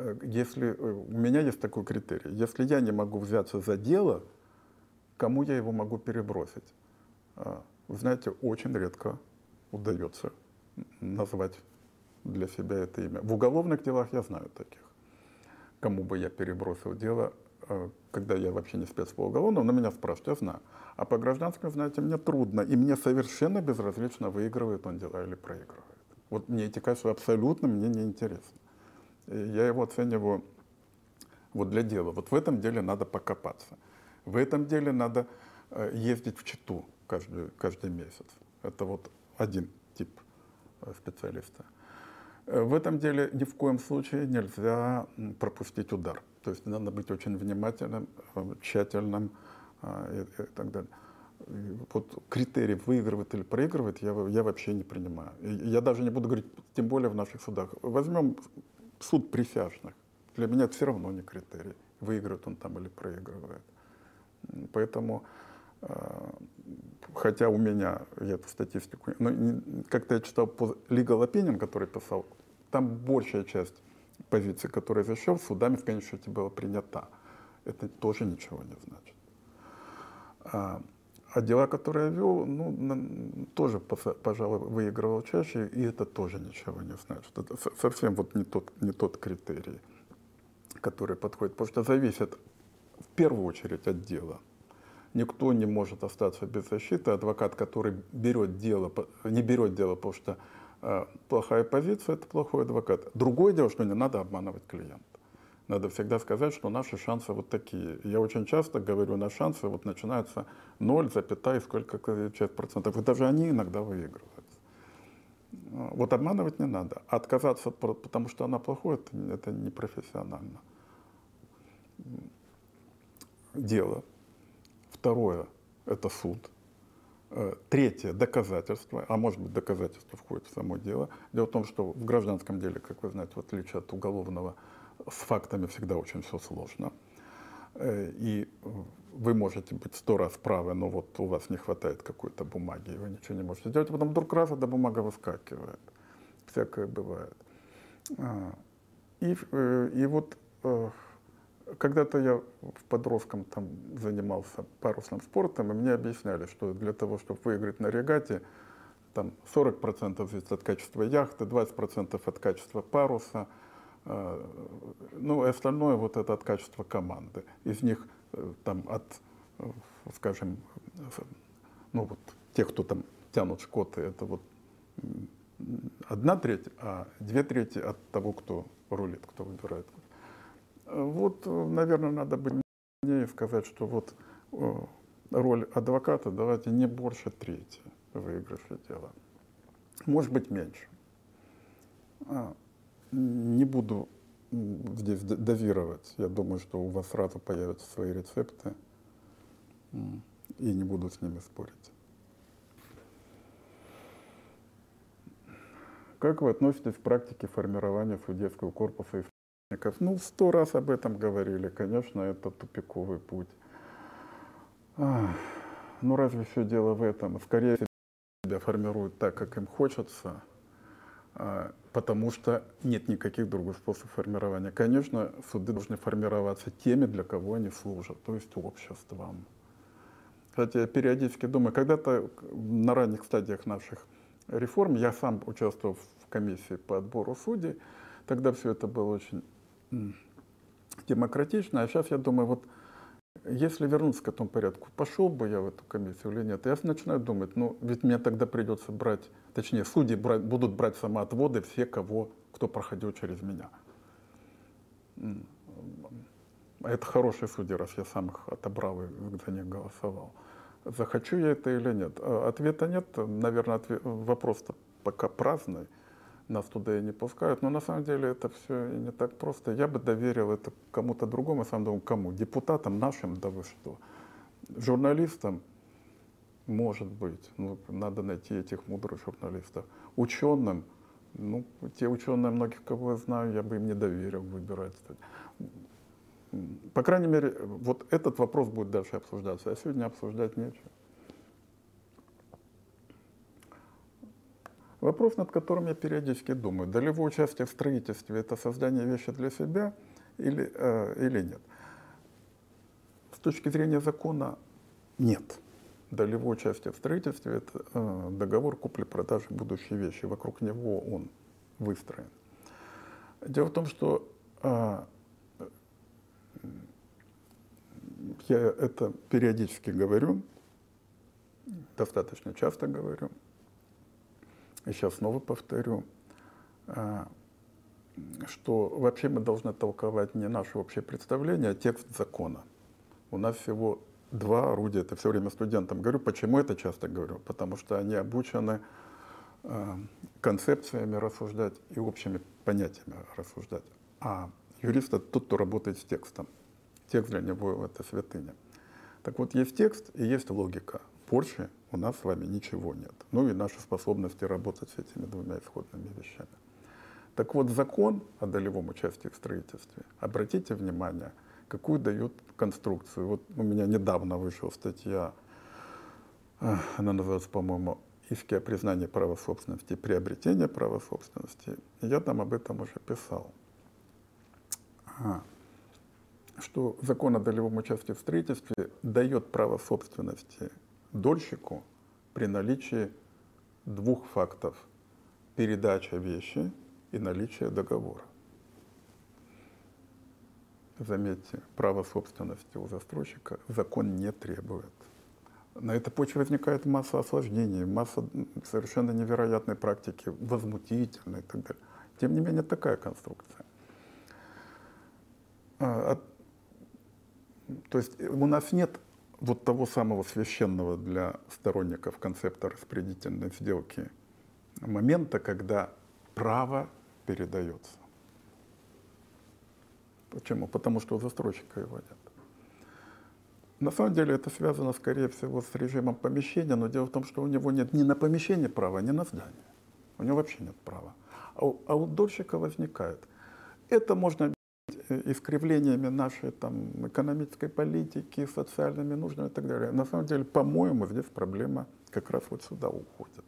Э, Если э, у меня есть такой критерий, если я не могу взяться за дело, кому я его могу перебросить? А, Вы знаете, очень редко удается назвать для себя это имя. В уголовных делах я знаю таких. Кому бы я перебросил дело, э, когда я вообще не спец по уголовному, но меня спрашивают, я знаю. А по гражданскому, знаете, мне трудно, и мне совершенно безразлично, выигрывает он дела или проигрывает. Вот мне эти качества абсолютно мне не интересны. Я его оцениваю вот для дела. Вот в этом деле надо покопаться. В этом деле надо э, ездить в Читу каждый, каждый месяц. Это вот один тип э, специалиста. Э, В этом деле ни в коем случае нельзя пропустить удар. То есть надо быть очень внимательным, тщательным и, и так далее. Вот критерий выигрывает или проигрывает я, я вообще не принимаю. Я даже не буду говорить, тем более в наших судах. Возьмем суд присяжных. Для меня это все равно не критерий, выигрывает он там или проигрывает. Поэтому, э, хотя у меня, я эту статистику, но не- как-то я читал по Legal Opinion, который писал, там большая часть позиций, которые защищал, судами в конечном счете была принята. Это тоже ничего не значит. А, дела, которые я вел, ну, тоже, пожалуй, выигрывал чаще, и это тоже ничего не значит. Это со- совсем вот не тот, не тот критерий, который подходит. Потому что зависит в первую очередь от дела. Никто не может остаться без защиты. Адвокат, который берет дело, не берет дело, потому что э, плохая позиция, это плохой адвокат. Другое дело, что не надо обманывать клиента. Надо всегда сказать, что наши шансы вот такие. Я очень часто говорю, на шансы вот начинаются 0, запятая, сколько часть процентов. И даже они иногда выигрывают. А, Вот обманывать не надо. А отказаться, потому что она плохой, это, это непрофессионально. Дело. Второе – это суд. Э, Третье – доказательства, а может быть доказательства входит в само дело. Дело в том, что в гражданском деле, как вы знаете, в отличие от уголовного, с фактами всегда очень все сложно. Э, И вы можете быть сто раз правы, но вот у вас не хватает какой-то бумаги, и вы ничего не можете сделать. Потом вдруг раз эта бумага выскакивает. Всякое бывает. А, И, э, и вот э, когда-то я в подростком там занимался парусным спортом, и мне объясняли, что для того, чтобы выиграть на регате, там 40% зависит от качества яхты, 20% от качества паруса, ну и остальное вот это от качества команды. Из них э, там от, э, скажем, э, ну вот тех, кто там тянут шкоты, это вот одна треть, а две трети от того, кто рулит, кто выбирает. Э, Вот, э, наверное, надо быть мне сказать, что вот э, роль адвоката давайте не больше трети выигрыша дела. Может быть, меньше. Не буду здесь д- дозировать. Я думаю, что у вас сразу появятся свои рецепты. И не буду с ними спорить. Как вы относитесь к практике формирования судейского корпуса из сотрудников? Ну, сто раз об этом говорили. Конечно, это тупиковый путь. Ну, разве все дело в этом? Скорее себя формируют так, как им хочется, а, потому что нет никаких других способов формирования. Конечно, суды должны формироваться теми, для кого они служат, то есть обществом. Кстати, я периодически думаю, когда-то на ранних стадиях наших реформ я сам участвовал в комиссии по отбору судей, тогда все это было очень демократично. А сейчас я думаю, вот если вернуться к этому порядку, пошел бы я в эту комиссию или нет? Я начинаю думать, ну ведь мне тогда придется брать, точнее, судьи брать, будут брать самоотводы все, кого, кто проходил через меня. Это хорошие судьи, раз я сам их отобрал и за них голосовал. Захочу я это или нет? А, ответа нет. Наверное, ответ, вопрос-то пока праздный. Нас туда и не пускают. Но на самом деле это все не так просто. Я бы доверил это кому-то другому. Сам думаю, кому? Депутатам нашим? Да вы что? Журналистам? Может быть. Ну, надо найти этих мудрых журналистов. Ученым? Ну, те ученые, многих кого я знаю, я бы им не доверил выбирать. По крайней мере, вот этот вопрос будет дальше обсуждаться, а сегодня обсуждать нечего. Вопрос, над которым я периодически думаю, долевое участие в строительстве – это создание вещи для себя или, э, или нет? С точки зрения закона – нет. Долевое участие в строительстве – это э, договор купли-продажи будущей вещи. Вокруг него он выстроен. Дело в том, что э, я это периодически говорю, достаточно часто говорю, и сейчас снова повторю, а, что вообще мы должны толковать не наше общее представление, а текст закона. У нас всего два орудия, это все время студентам говорю. Почему это часто говорю? Потому что они обучены а, концепциями рассуждать и общими понятиями рассуждать. А юрист — это тот, кто работает с текстом. Текст для него — это святыня. Так вот, есть текст и есть логика. Больше у нас с вами ничего нет. Ну и наши способности работать с этими двумя исходными вещами. Так вот, закон о долевом участии в строительстве, обратите внимание, какую дают конструкцию. Вот у меня недавно вышла статья, она называется, по-моему, «Иски о признании права собственности, приобретение права собственности». Я там об этом уже писал что закон о долевом участии в строительстве дает право собственности дольщику при наличии двух фактов – передача вещи и наличие договора. Заметьте, право собственности у застройщика закон не требует. На этой почве возникает масса осложнений, масса совершенно невероятной практики, возмутительной и так далее. Тем не менее, такая конструкция. А, то есть у нас нет вот того самого священного для сторонников концепта распорядительной сделки момента, когда право передается. Почему? Потому что застройщика его нет. На самом деле это связано, скорее всего, с режимом помещения, но дело в том, что у него нет ни на помещение права, ни на здание. У него вообще нет права. А у, а у дольщика возникает. Это можно искривлениями нашей там, экономической политики, социальными нуждами и так далее. На самом деле, по-моему, здесь проблема как раз вот сюда уходит.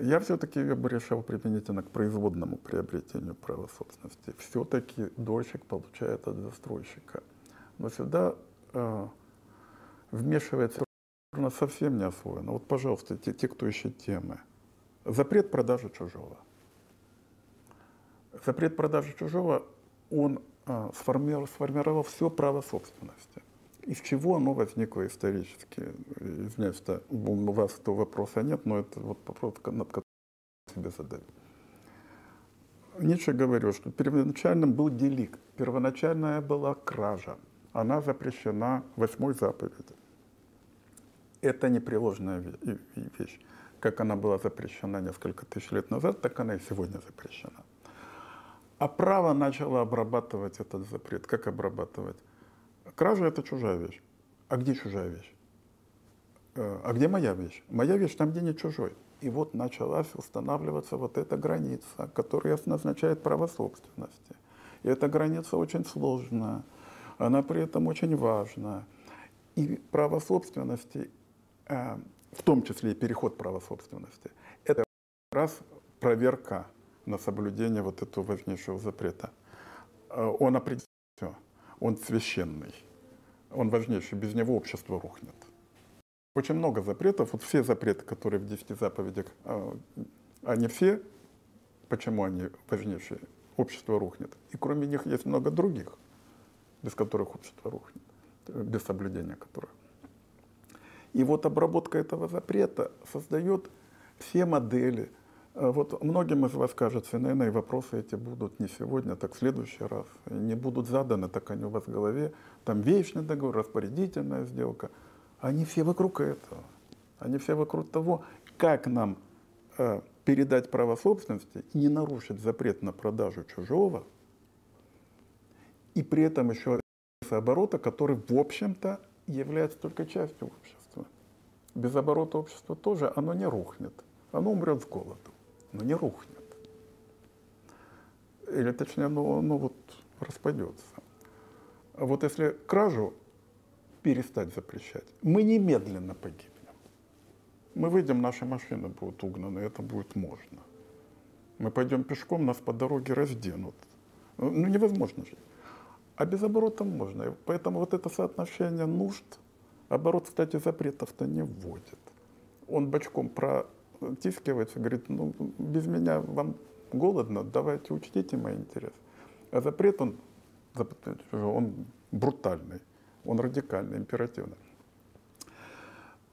Я все-таки ее бы решал применительно к производному приобретению права собственности. Все-таки дольщик получает от застройщика. Но сюда э, вмешивается совсем не освоено. Вот, пожалуйста, те, те, кто ищет темы. Запрет продажи чужого запрет продажи чужого, он а, сформировал, все право собственности. Из чего оно возникло исторически? Извиняюсь, что у вас этого вопроса нет, но это вот вопрос, над которым себе задаю. Ницше говорил, что первоначальным был деликт, первоначальная была кража. Она запрещена восьмой заповедью. Это непреложная вещь. Как она была запрещена несколько тысяч лет назад, так она и сегодня запрещена. А право начало обрабатывать этот запрет. Как обрабатывать? Кража – это чужая вещь. А где чужая вещь? Э, а где моя вещь? Моя вещь там, где не чужой. И вот началась устанавливаться вот эта граница, которая назначает право собственности. И эта граница очень сложная, она при этом очень важна. И право собственности, э, в том числе и переход права собственности, это раз проверка на соблюдение вот этого важнейшего запрета. Э, он определяет все. Он священный. Он важнейший. Без него общество рухнет. Очень много запретов. Вот все запреты, которые в десяти заповедях, э, они все, почему они важнейшие? общество рухнет. И кроме них есть много других, без которых общество рухнет, без соблюдения которых. И вот обработка этого запрета создает все модели. А вот многим из вас кажется, наверное, вопросы эти будут не сегодня, так в следующий раз. Не будут заданы, так они у вас в голове. Там вечный договор, распорядительная сделка. Они все вокруг этого. Они все вокруг того, как нам э, передать право собственности не нарушить запрет на продажу чужого, и при этом еще оборота, который, в общем-то, является только частью общества. Без оборота общества тоже оно не рухнет. Оно умрет с голоду, но не рухнет. Или точнее, оно, оно вот распадется. А вот если кражу перестать запрещать, мы немедленно погибнем. Мы выйдем, наши машины будут угнаны, это будет можно. Мы пойдем пешком, нас по дороге разденут. Ну, невозможно жить. А без оборота можно. Поэтому вот это соотношение нужд, оборот, кстати, запретов-то не вводит. Он бочком протискивается, говорит, ну, без меня вам голодно, давайте учтите мои интересы. А запрет, он, он брутальный, он радикальный, императивный.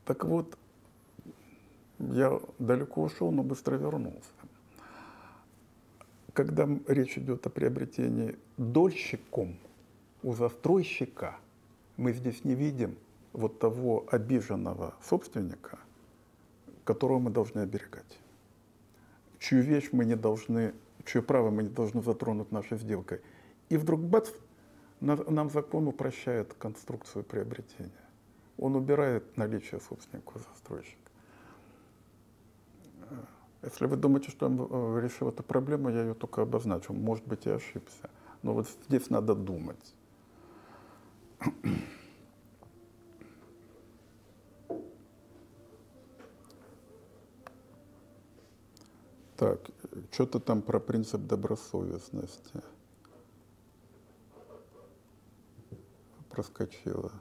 Так вот, я далеко ушел, но быстро вернулся. Когда речь идет о приобретении дольщиком у застройщика, мы здесь не видим вот того обиженного собственника, которого мы должны оберегать, чью вещь мы не должны, чье право мы не должны затронуть нашей сделкой. И вдруг бац, нам закон упрощает конструкцию приобретения. Он убирает наличие собственника застройщика. Если вы думаете, что я э, решил эту проблему, я ее только обозначил. Может быть, я ошибся. Но вот здесь надо думать. Так, что-то там про принцип добросовестности. Проскочило.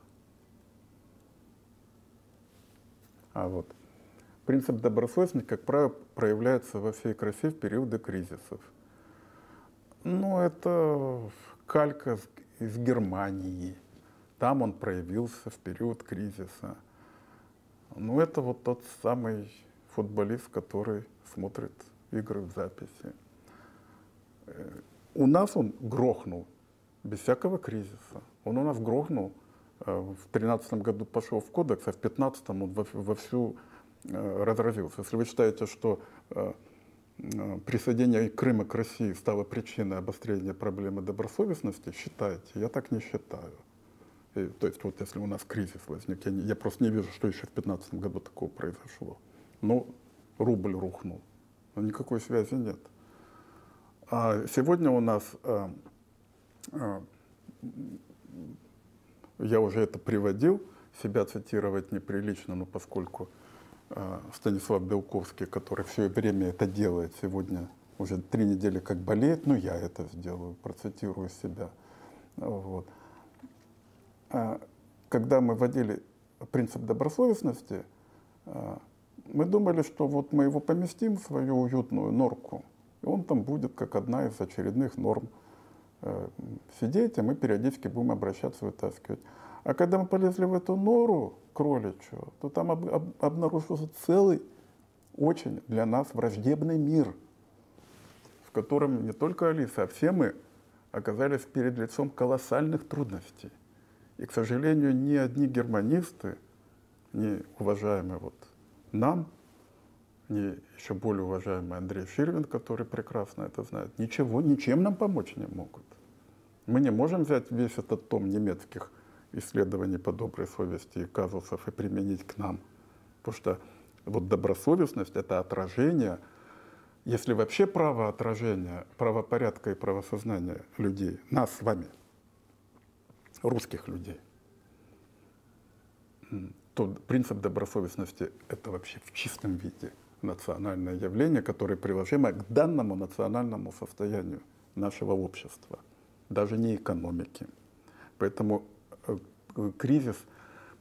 А вот. Принцип добросовестности, как правило, проявляется во всей красе в периоды кризисов. Ну, это калька из Германии. Там он проявился в период кризиса. Ну, это вот тот самый футболист, который смотрит игры в записи. Э, у нас он грохнул без всякого кризиса. Он у нас грохнул. Э, в 2013 году пошел в кодекс, а в 2015 он вовсю Э, разразился. Если вы считаете, что присоединение Крыма к России стало причиной обострения проблемы добросовестности, считайте. Я так не считаю. И, то есть вот если у нас кризис возник, я, не, я просто не вижу, что еще в 2015 году такого произошло. Ну, рубль рухнул. Но никакой связи нет. А сегодня у нас, э, э, я уже это приводил, себя цитировать неприлично, но поскольку Э, Станислав Белковский, который все время это делает сегодня, уже три недели как болеет, ну я это сделаю, процитирую себя. Вот. Когда мы вводили принцип добросовестности, мы думали, что вот мы его поместим в свою уютную норку, и он там будет как одна из очередных норм э, сидеть, и мы периодически будем обращаться, вытаскивать. А когда мы полезли в эту нору кроличью, то там об, об, обнаружился целый, очень для нас враждебный мир, в котором не только Алиса, а все мы оказались перед лицом колоссальных трудностей. И, к сожалению, ни одни германисты, ни уважаемые вот нам, ни еще более уважаемый Андрей Ширвин, который прекрасно это знает, ничего, ничем нам помочь не могут. Мы не можем взять весь этот том немецких исследований по доброй совести и казусов и применить к нам. Потому что вот добросовестность — это отражение, если вообще право отражения правопорядка и правосознания людей, нас с вами, русских людей, то принцип добросовестности — это вообще в чистом виде национальное явление, которое приложимо к данному национальному состоянию нашего общества, даже не экономики. Поэтому кризис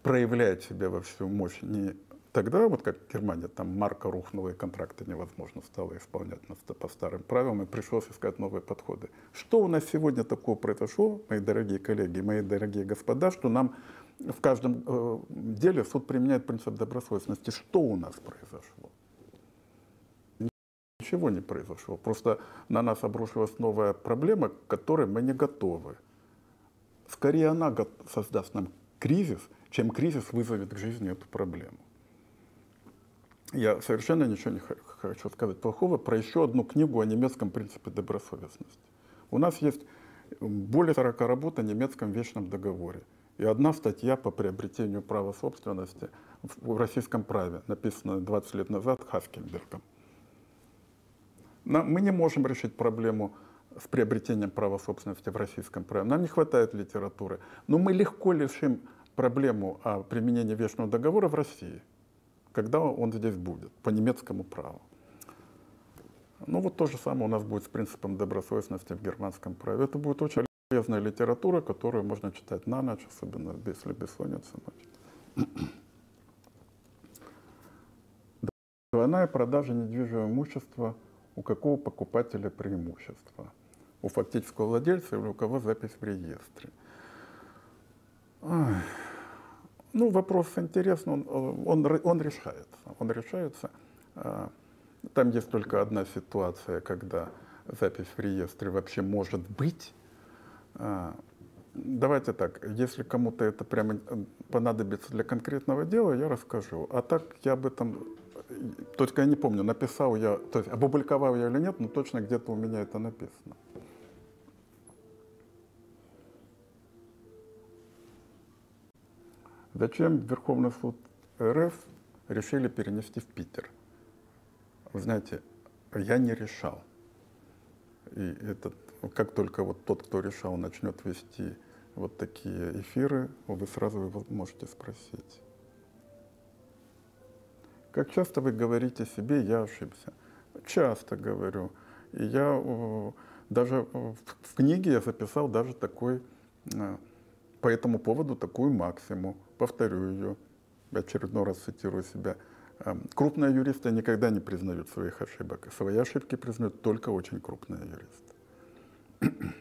проявляет себя во всю мощь не тогда, вот как Германия, там марка рухнула, и контракты невозможно стало исполнять по старым правилам, и пришлось искать новые подходы. Что у нас сегодня такого произошло, мои дорогие коллеги, мои дорогие господа, что нам в каждом э, деле суд применяет принцип добросовестности. Что у нас произошло? Ничего не произошло. Просто на нас обрушилась новая проблема, к которой мы не готовы. Скорее она создаст нам кризис, чем кризис вызовет к жизни эту проблему. Я совершенно ничего не хочу сказать плохого про еще одну книгу о немецком принципе добросовестности. У нас есть более 40 работ о немецком вечном договоре и одна статья по приобретению права собственности в российском праве, написанная 20 лет назад Хаскенбергом. Мы не можем решить проблему с приобретением права собственности в российском праве. Нам не хватает литературы. Но мы легко решим проблему о применении вечного договора в России, когда он здесь будет, по немецкому праву. Ну вот то же самое у нас будет с принципом добросовестности в германском праве. Это будет очень полезная литература, которую можно читать на ночь, особенно если бессонница ночь. Двойная продажа недвижимого имущества у какого покупателя преимущество? У фактического владельца или у кого запись в реестре? Ну, вопрос интересный, он, он, он решается. Он решается. А, там есть только одна ситуация, когда запись в реестре вообще может быть. А, давайте так, если кому-то это прямо понадобится для конкретного дела, я расскажу. А так я об этом, только я не помню, написал я, то есть опубликовал я или нет, но точно где-то у меня это написано. Зачем Верховный суд РФ решили перенести в Питер? Вы знаете, я не решал. И этот, как только вот тот, кто решал, начнет вести вот такие эфиры, вы сразу его можете спросить. Как часто вы говорите себе, я ошибся? Часто говорю. И я даже в книге я записал даже такой, э, по этому поводу такую максимум повторю ее, очередной раз цитирую себя. Эм, крупные юристы никогда не признают своих ошибок. Свои ошибки признают только очень крупные юристы.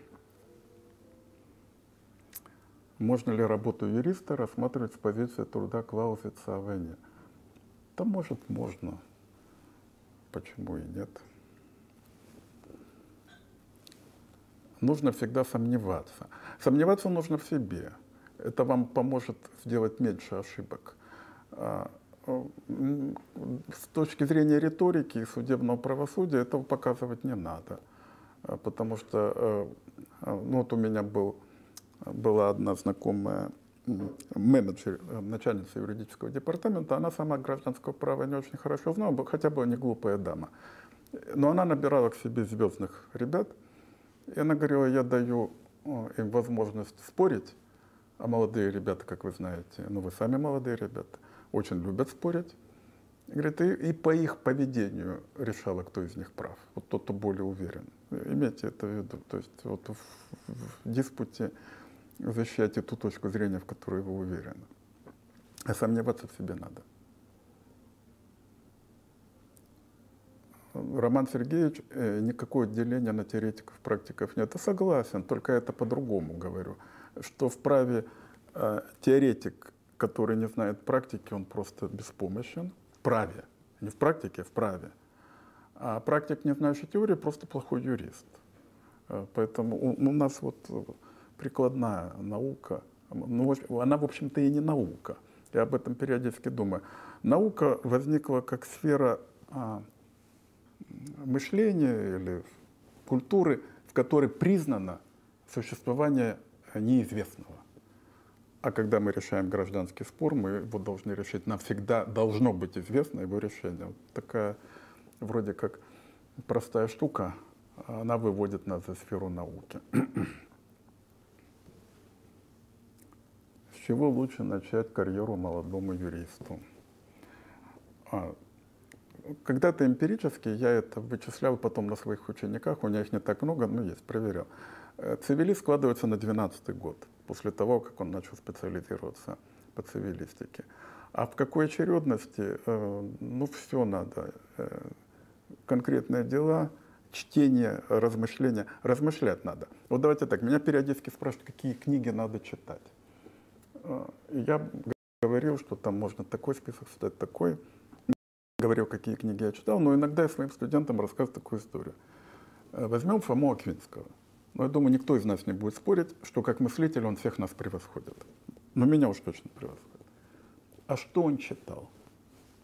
Можно ли работу юриста рассматривать с позиции труда клаузы Цавене? Да, может, можно. Почему и нет? Нужно всегда сомневаться. Сомневаться нужно в себе. Это вам поможет сделать меньше ошибок. А, с точки зрения риторики и судебного правосудия этого показывать не надо. А, потому что э, а, ну, вот у меня был, была одна знакомая менеджер, э, начальница юридического департамента, она сама гражданского права не очень хорошо знала, хотя бы не глупая дама. Но она набирала к себе звездных ребят, и она говорила, я даю э, им возможность спорить, а молодые ребята, как вы знаете, ну вы сами молодые ребята, очень любят спорить. Говорит, и, и по их поведению решала, кто из них прав. Вот тот, кто более уверен. Имейте это в виду. То есть вот в, в диспуте защищайте ту точку зрения, в которой вы уверены. А сомневаться в себе надо. Роман Сергеевич, э, никакого деления на теоретиков, практиков нет. Я согласен, только это по-другому говорю что в праве э, теоретик, который не знает практики, он просто беспомощен. В праве. Не в практике, а в праве. А практик, не знающий теории, просто плохой юрист. Э, поэтому у, у нас вот прикладная наука, ну, она, в общем-то, и не наука. Я об этом периодически думаю. Наука возникла как сфера а, мышления или культуры, в которой признано существование неизвестного. А когда мы решаем гражданский спор, мы его должны решить. Нам всегда должно быть известно его решение. Вот такая вроде как простая штука, она выводит нас за сферу науки. С чего лучше начать карьеру молодому юристу? А, когда-то эмпирически я это вычислял потом на своих учениках, у меня их не так много, но есть, проверял. Э, цивилист складывается на 12 год, после того, как он начал специализироваться по цивилистике. А в какой очередности? Э, ну, все надо. Э, конкретные дела, чтение, размышления. Размышлять надо. Вот давайте так, меня периодически спрашивают, какие книги надо читать. Э, я говорил, что там можно такой список читать, такой. Говорил, какие книги я читал, но иногда я своим студентам рассказываю такую историю. Возьмем Фому Аквинского. Но я думаю, никто из нас не будет спорить, что как мыслитель он всех нас превосходит. Но меня уж точно превосходит. А что он читал?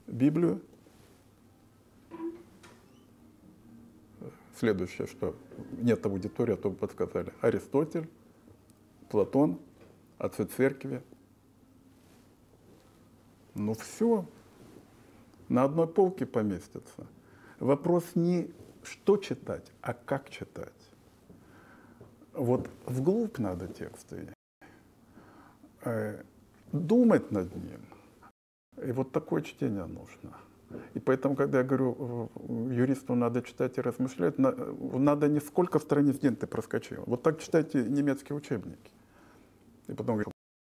Библию? Следующее, что нет аудитории, а то бы подсказали. Аристотель, Платон, отцы церкви. Ну все, на одной полке поместится. Вопрос не что читать, а как читать. Вот вглубь надо тексты, э, думать над ним. И вот такое чтение нужно. И поэтому, когда я говорю, юристу надо читать и размышлять, надо не сколько страниц день ты проскочил. Вот так читайте немецкие учебники. И потом говорю,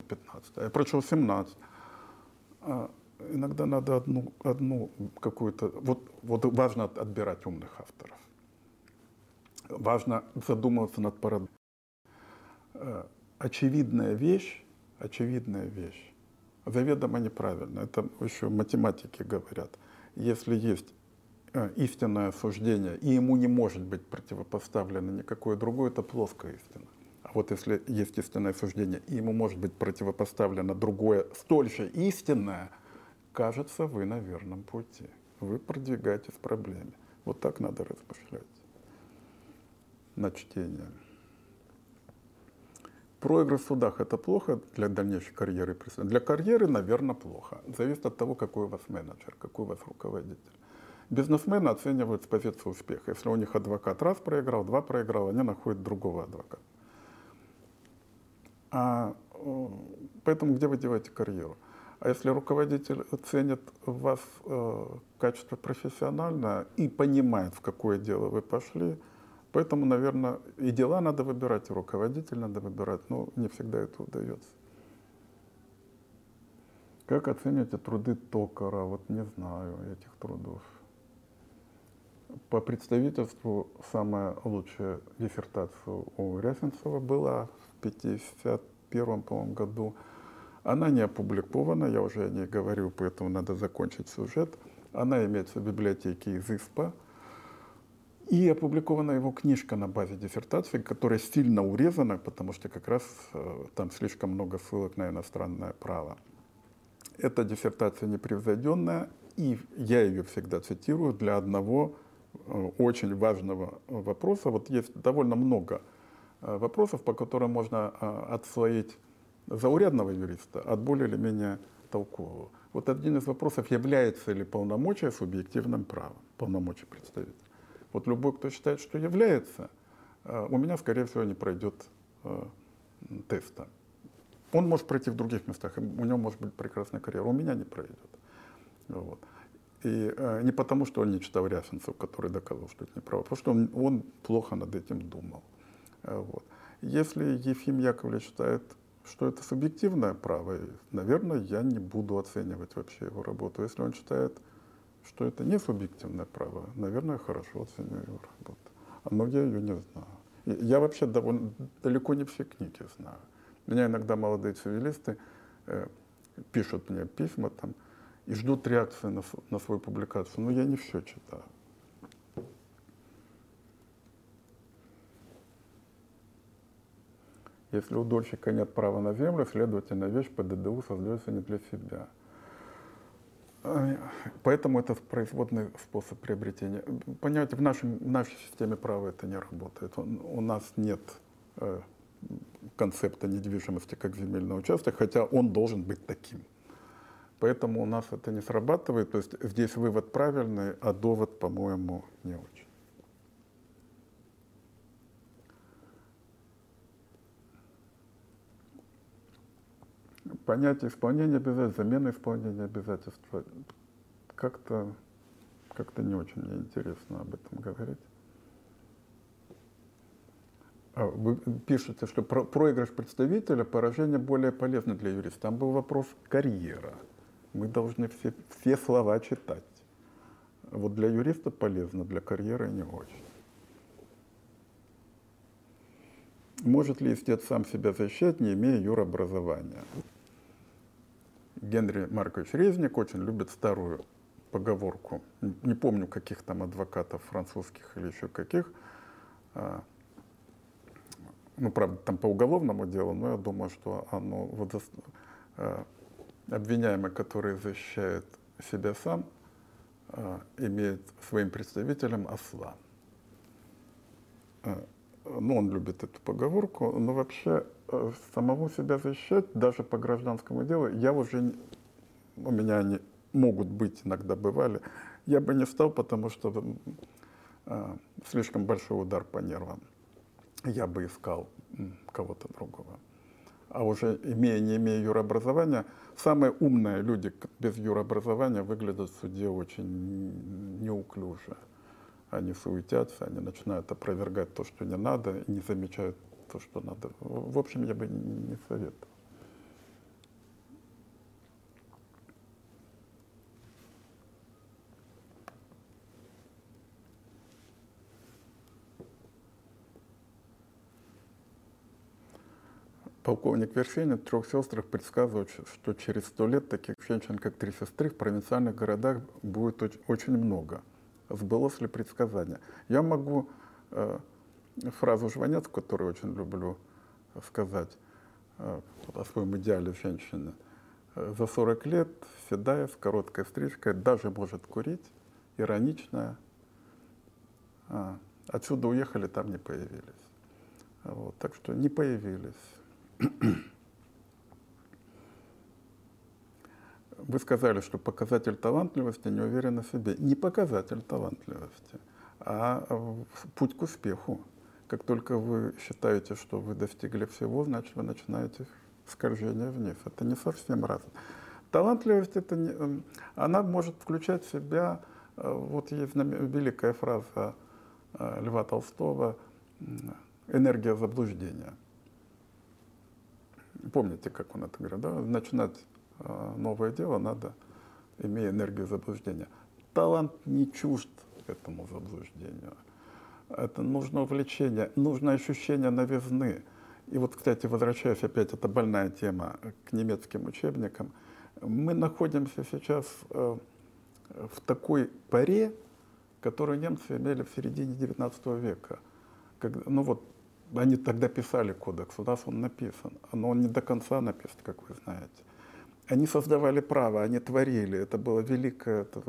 15, я прочел 17. А иногда надо одну, одну какую-то... Вот, вот важно отбирать умных авторов важно задумываться над парадоксом. Э, очевидная вещь, очевидная вещь, заведомо неправильно. Это еще математики говорят. Если есть э, истинное суждение, и ему не может быть противопоставлено никакое другое, это плоская истина. А вот если есть истинное суждение, и ему может быть противопоставлено другое, столь же истинное, кажется, вы на верном пути. Вы продвигаетесь в проблеме. Вот так надо размышлять на чтение. Проигрыш в судах – это плохо для дальнейшей карьеры? Для карьеры, наверное, плохо. Зависит от того, какой у вас менеджер, какой у вас руководитель. Бизнесмены оценивают с позиции успеха. Если у них адвокат раз проиграл, два проиграл, они находят другого адвоката. А, поэтому где вы делаете карьеру? А если руководитель ценит вас э, качество профессиональное и понимает, в какое дело вы пошли – Поэтому, наверное, и дела надо выбирать, и руководитель надо выбирать, но не всегда это удается. Как оцениваете труды Токара? Вот не знаю этих трудов. По представительству самая лучшая диссертация у Рясенцева была в 1951 по году. Она не опубликована, я уже о ней говорил, поэтому надо закончить сюжет. Она имеется в библиотеке из ИСПА – и опубликована его книжка на базе диссертации, которая сильно урезана, потому что как раз э, там слишком много ссылок на иностранное право. Эта диссертация непревзойденная, и я ее всегда цитирую для одного э, очень важного вопроса. Вот есть довольно много э, вопросов, по которым можно отслоить заурядного юриста от более или менее толкового. Вот один из вопросов, является ли полномочия субъективным правом, полномочия представителя. Вот любой, кто считает, что является, э, у меня, скорее всего, не пройдет э, теста. Он может пройти в других местах, у него может быть прекрасная карьера, у меня не пройдет. Вот. И э, не потому, что он не читал Рясенцев, который доказал, что это неправда, потому что он, он плохо над этим думал. Э, вот. Если Ефим Яковлевич считает, что это субъективное право, наверное, я не буду оценивать вообще его работу. Если он считает, что это не субъективное право, наверное, хорошо оценю его работу. Но я ее не знаю. Я вообще довольно, далеко не все книги знаю. Меня иногда молодые цивилисты э, пишут мне письма там и ждут реакции на, на свою публикацию, но я не все читаю. Если у дольщика нет права на землю, следовательно, вещь по ДДУ создается не для себя. Поэтому это производный способ приобретения. Понимаете, в, нашем, в нашей системе права это не работает. У нас нет э, концепта недвижимости как земельного участка, хотя он должен быть таким. Поэтому у нас это не срабатывает. То есть здесь вывод правильный, а довод, по-моему, не очень. Понятие исполнения обязательств, замена исполнения обязательств, как-то как не очень мне интересно об этом говорить. А вы пишете, что про проигрыш представителя, поражение более полезно для юриста. Там был вопрос карьера. Мы должны все, все слова читать. Вот для юриста полезно, для карьеры не очень. Может ли истец сам себя защищать, не имея юрообразования? Генри Маркович Резник очень любит старую поговорку. Не помню, каких там адвокатов французских или еще каких. А, ну, правда, там по уголовному делу, но я думаю, что оно вот, а, обвиняемый, который защищает себя сам, а, имеет своим представителем осла. Ну, он любит эту поговорку, но вообще э, самого себя защищать, даже по гражданскому делу, я уже, у меня они могут быть, иногда бывали, я бы не стал, потому что э, слишком большой удар по нервам. Я бы искал кого-то другого. А уже имея, не имея юрообразования, самые умные люди без юрообразования выглядят в суде очень неуклюже. Они суетятся, они начинают опровергать то, что не надо, и не замечают то, что надо. В общем, я бы не советовал. Полковник Вершинин в «Трех сестрах» предсказывает, что через сто лет таких женщин, как три сестры, в провинциальных городах будет очень много. Сбылось ли предсказание? Я могу э, фразу Жванец, которую очень люблю сказать э, о своем идеале женщины. Э, за 40 лет седая, с короткой стрижкой, даже может курить, ироничная. А, отсюда уехали, там не появились. Вот, так что не появились. Вы сказали, что показатель талантливости не уверен в себе. Не показатель талантливости, а путь к успеху. Как только вы считаете, что вы достигли всего, значит, вы начинаете скольжение вниз. Это не совсем разное. Талантливость, это не, она может включать в себя, э, вот есть великая фраза э, Льва Толстого, энергия заблуждения. Помните, как он это говорил, да? Начинать э, новое дело надо, имея энергию заблуждения. Талант не чужд этому заблуждению. Это нужно увлечение, нужно ощущение новизны. И вот, кстати, возвращаясь опять, это больная тема к немецким учебникам, мы находимся сейчас э, в такой паре, которую немцы имели в середине XIX века. Когда, ну вот они тогда писали кодекс, у нас он написан, но он не до конца написан, как вы знаете. Они создавали право, они творили, это было великое, это,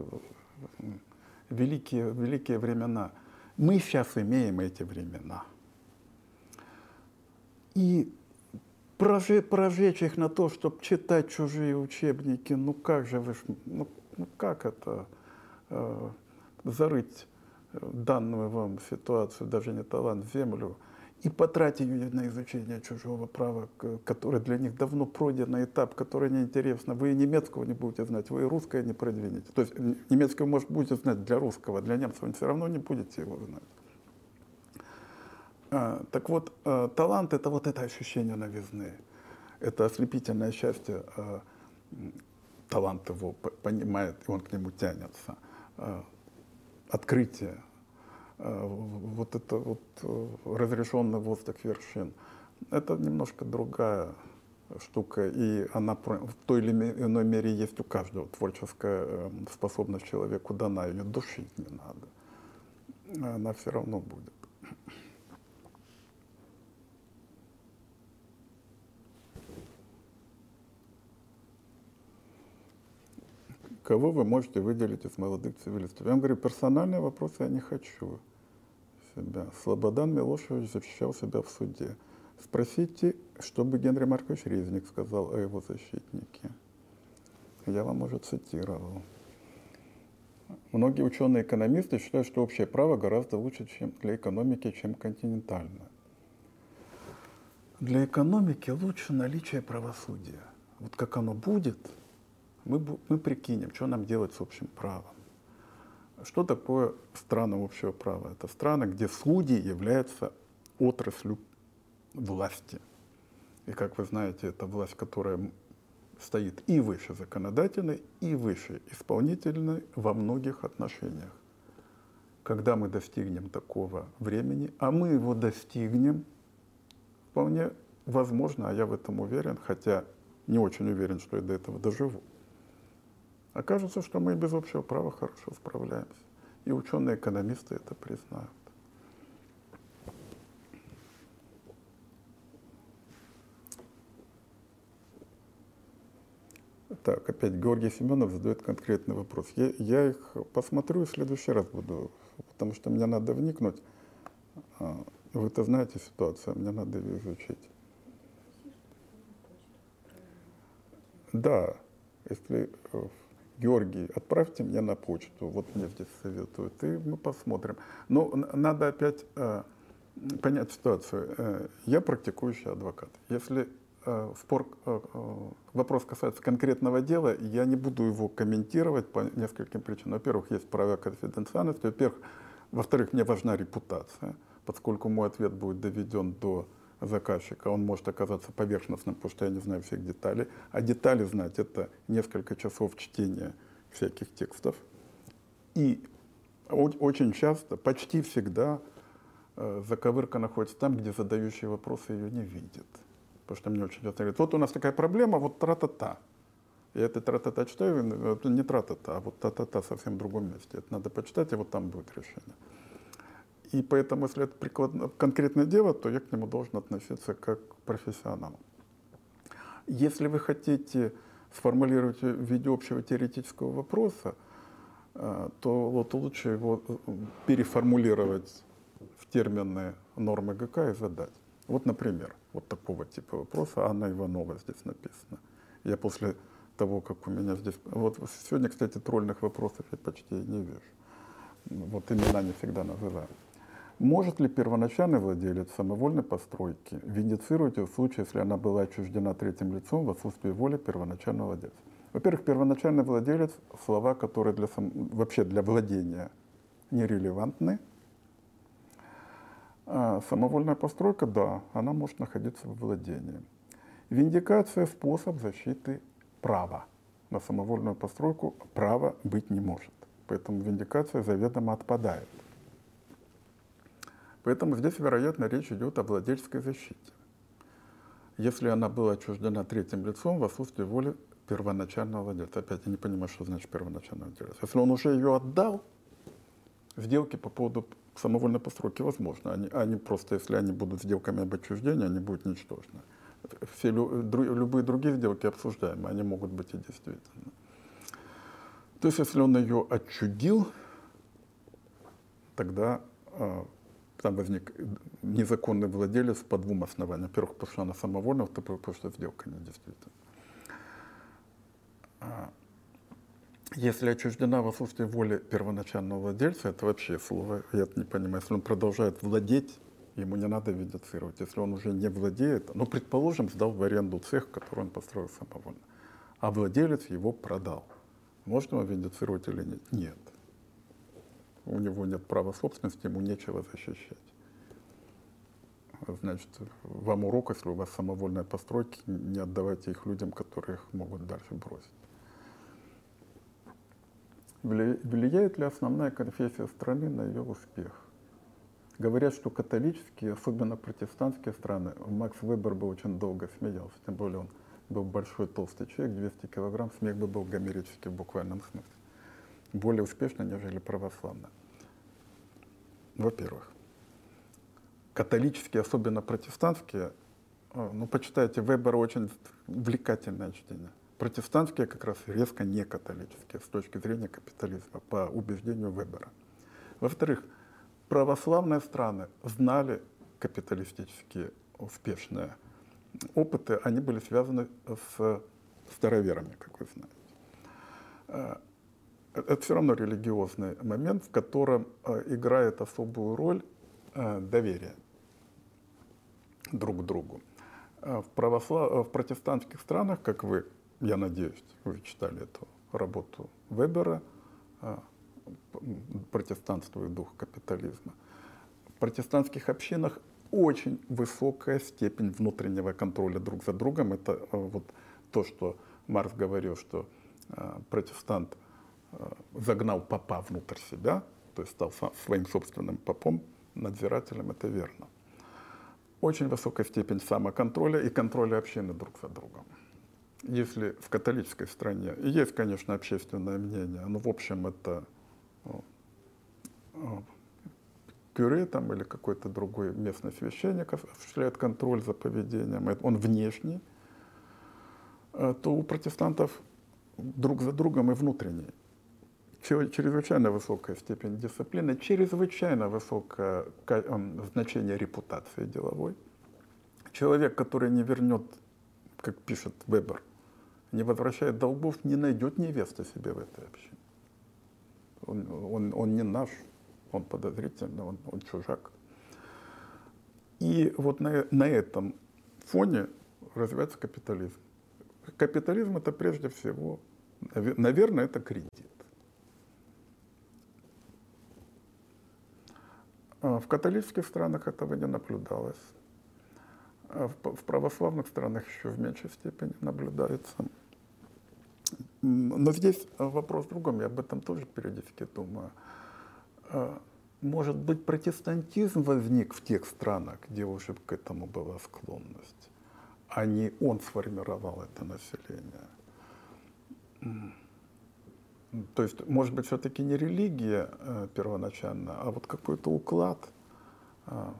великие, великие времена. Мы сейчас имеем эти времена. И прожечь, их на то, чтобы читать чужие учебники, ну как же вы, ну, ну как это, э, зарыть данную вам ситуацию, даже не талант, землю – и потратить на изучение чужого права, который для них давно пройденный этап, который неинтересно. Вы и немецкого не будете знать, вы и русское не продвинете. То есть немецкого, может, будете знать для русского, для немцев все равно не будете его знать. А, так вот, а, талант — это вот это ощущение новизны. Это ослепительное счастье. А, талант его понимает, и он к нему тянется. Открытие, вот это вот э, разрешенный воздух вершин. Это немножко другая штука, и она в той или иной мере есть у каждого. Творческая эм, способность человеку дана, ее душить не надо. Она все равно будет. Кого вы можете выделить из молодых цивилистов? Я вам говорю, персональные вопросы я не хочу себя. Слободан Милошевич защищал себя в суде. Спросите, что бы Генри Маркович Резник сказал о его защитнике. Я вам уже цитировал. Многие ученые-экономисты считают, что общее право гораздо лучше чем для экономики, чем континентальное. Для экономики лучше наличие правосудия. Вот как оно будет – мы, мы прикинем, что нам делать с общим правом. Что такое страны общего права? Это страны, где судьи являются отраслью власти. И, как вы знаете, это власть, которая стоит и выше законодательной, и выше исполнительной во многих отношениях. Когда мы достигнем такого времени, а мы его достигнем, вполне возможно, а я в этом уверен, хотя не очень уверен, что я до этого доживу. Окажется, что мы без общего права хорошо справляемся. И ученые-экономисты это признают. Так, опять Георгий Семенов задает конкретный вопрос. Я, я их посмотрю и в следующий раз буду, потому что мне надо вникнуть. А, вы-то знаете ситуацию, мне надо ее изучить. Да, если э, Георгий, отправьте мне на почту, вот мне здесь советуют, и мы посмотрим. Но надо опять э, понять ситуацию. Э, я практикующий адвокат. Если спор, э, вопрос касается конкретного дела, я не буду его комментировать по нескольким причинам. Во-первых, есть право конфиденциальности. Во-первых, во-вторых, мне важна репутация, поскольку мой ответ будет доведен до заказчика, он может оказаться поверхностным, потому что я не знаю всех деталей. А детали знать — это несколько часов чтения всяких текстов. И очень часто, почти всегда э, заковырка находится там, где задающий вопросы ее не видит. Потому что мне очень часто говорят, вот у нас такая проблема, вот тра-та-та. Я это тра-та-та читаю, это не тра-та-та, а вот та-та-та совсем в другом месте. Это надо почитать, и вот там будет решение. И поэтому, если это прикладно, конкретное дело, то я к нему должен относиться как к профессионалу. Если вы хотите сформулировать в виде общего теоретического вопроса, э, то вот лучше его э, переформулировать в термины нормы ГК и задать. Вот, например, вот такого типа вопроса Анна Иванова здесь написано. Я после того, как у меня здесь... Вот сегодня, кстати, тролльных вопросов я почти не вижу. Вот имена не всегда называю. Может ли первоначальный владелец самовольной постройки виндицировать ее в случае, если она была отчуждена третьим лицом в отсутствии воли первоначального владельца? Во-первых, первоначальный владелец – слова, которые для сам... вообще для владения нерелевантны. А самовольная постройка, да, она может находиться в владении. Виндикация – способ защиты права. На самовольную постройку права быть не может. Поэтому виндикация заведомо отпадает. Поэтому здесь, вероятно, речь идет о владельческой защите. Если она была отчуждена третьим лицом в отсутствии воли первоначального владельца. Опять я не понимаю, что значит первоначальный владелец. Если он уже ее отдал, сделки по поводу самовольной постройки возможно. Они, они просто, если они будут сделками об отчуждении, они будут ничтожны. Все любые другие сделки обсуждаемы, они могут быть и действительно. То есть, если он ее отчудил, тогда а, там возник незаконный владелец по двум основаниям. Во-первых, потому что она самовольная, во-вторых, потому что сделка не действительно. А, если отчуждена в отсутствии воли первоначального владельца, это вообще слово, я не понимаю. Если он продолжает владеть, ему не надо видицировать. Если он уже не владеет, ну, предположим, сдал в аренду цех, который он построил самовольно, а владелец его продал. Можно его видицировать или нет? Нет у него нет права собственности, ему нечего защищать. Значит, вам урок, если у вас самовольные постройки, не отдавайте их людям, которые их могут дальше бросить. Влияет ли основная конфессия страны на ее успех? Говорят, что католические, особенно протестантские страны, Макс Вебер бы очень долго смеялся, тем более он был большой толстый человек, 200 килограмм, смех бы был гомерический в буквальном смысле более успешно, нежели православная. Во-первых, католические, особенно протестантские, э, ну, почитайте, Вебера очень увлекательное чтение. Протестантские как раз резко не католические с точки зрения капитализма, по убеждению Вебера. Во-вторых, православные страны знали капиталистические успешные опыты, они были связаны с староверами, как вы знаете. Э, это все равно религиозный момент, в котором э, играет особую роль э, доверие друг другу. В, православ... в протестантских странах, как вы, я надеюсь, вы читали эту работу Вебера «Протестантство и дух капитализма», в протестантских общинах очень высокая степень внутреннего контроля друг за другом. Это вот то, что Марс говорил, что протестант загнал папа внутрь себя, то есть стал своим собственным попом, надзирателем, это верно. Очень высокая степень самоконтроля и контроля общины друг за другом. Если в католической стране есть, конечно, общественное мнение, но в общем это ну, кюре там, или какой-то другой местный священник осуществляет контроль за поведением, он внешний, э, то у протестантов друг за другом и внутренний. Чрезвычайно высокая степень дисциплины, чрезвычайно высокое значение репутации деловой. Человек, который не вернет, как пишет Вебер, не возвращает долгов, не найдет невесты себе в этой общине. Он, он, он не наш, он подозрительный, он, он чужак. И вот на, на этом фоне развивается капитализм. Капитализм это прежде всего, наверное, это кредит. А в католических странах этого не наблюдалось. А в православных странах еще в меньшей степени наблюдается. Но здесь вопрос в другом, я об этом тоже периодически думаю. А, может быть, протестантизм возник в тех странах, где уже к этому была склонность, а не он сформировал это население. То есть, может быть, все-таки не религия э, первоначально, а вот какой-то уклад. Э,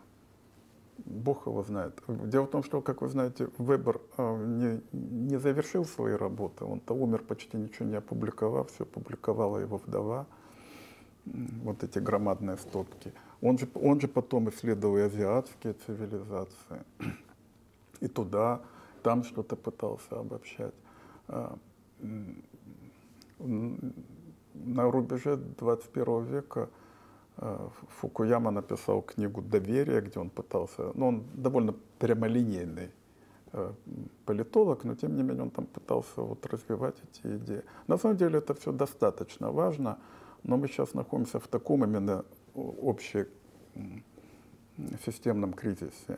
Бог его знает. Дело в том, что, как вы знаете, Вебер э, не, не завершил свои работы. Он-то умер почти ничего не опубликовав, все публиковала его вдова вот эти громадные стопки. Он же, он же потом исследовал и азиатские цивилизации, и туда, там что-то пытался обобщать. На рубеже 21 века а, Фукуяма написал книгу «Доверие», где он пытался, ну он довольно прямолинейный а, политолог, но тем не менее он там пытался вот развивать эти идеи. На самом деле это все достаточно важно, но мы сейчас находимся в таком именно общем системном кризисе, э,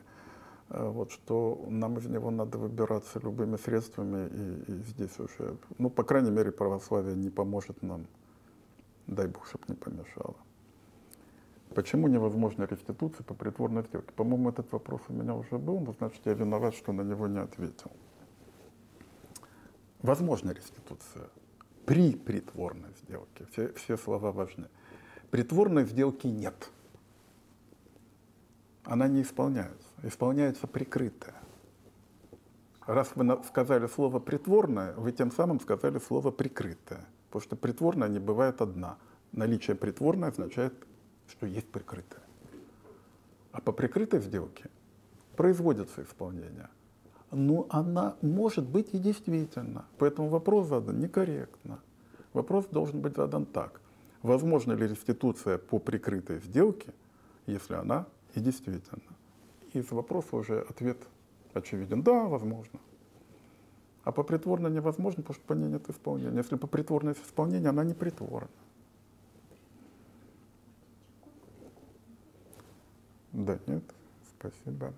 вот, что нам из него надо выбираться любыми средствами, и, и здесь уже, ну, по крайней мере, православие не поможет нам, дай Бог, чтобы не помешало. Почему невозможна реституция по притворной сделке? По-моему, этот вопрос у меня уже был, но значит, я виноват, что на него не ответил. Возможна реституция при притворной сделке. Все, все слова важны. Притворной сделки нет. Она не исполняется. Исполняется прикрытая. Раз вы сказали слово притворное, вы тем самым сказали слово прикрытое. Потому что притворная не бывает одна. Наличие притворной означает, что есть прикрытое. А по прикрытой сделке производится исполнение но она может быть и действительно. Поэтому вопрос задан некорректно. Вопрос должен быть задан так. Возможно ли реституция по прикрытой сделке, если она и действительно? Из вопроса уже ответ очевиден. Да, возможно. А по притворно невозможно, потому что по ней нет исполнения. Если по притворной исполнению, она не притворна. Да, нет, спасибо.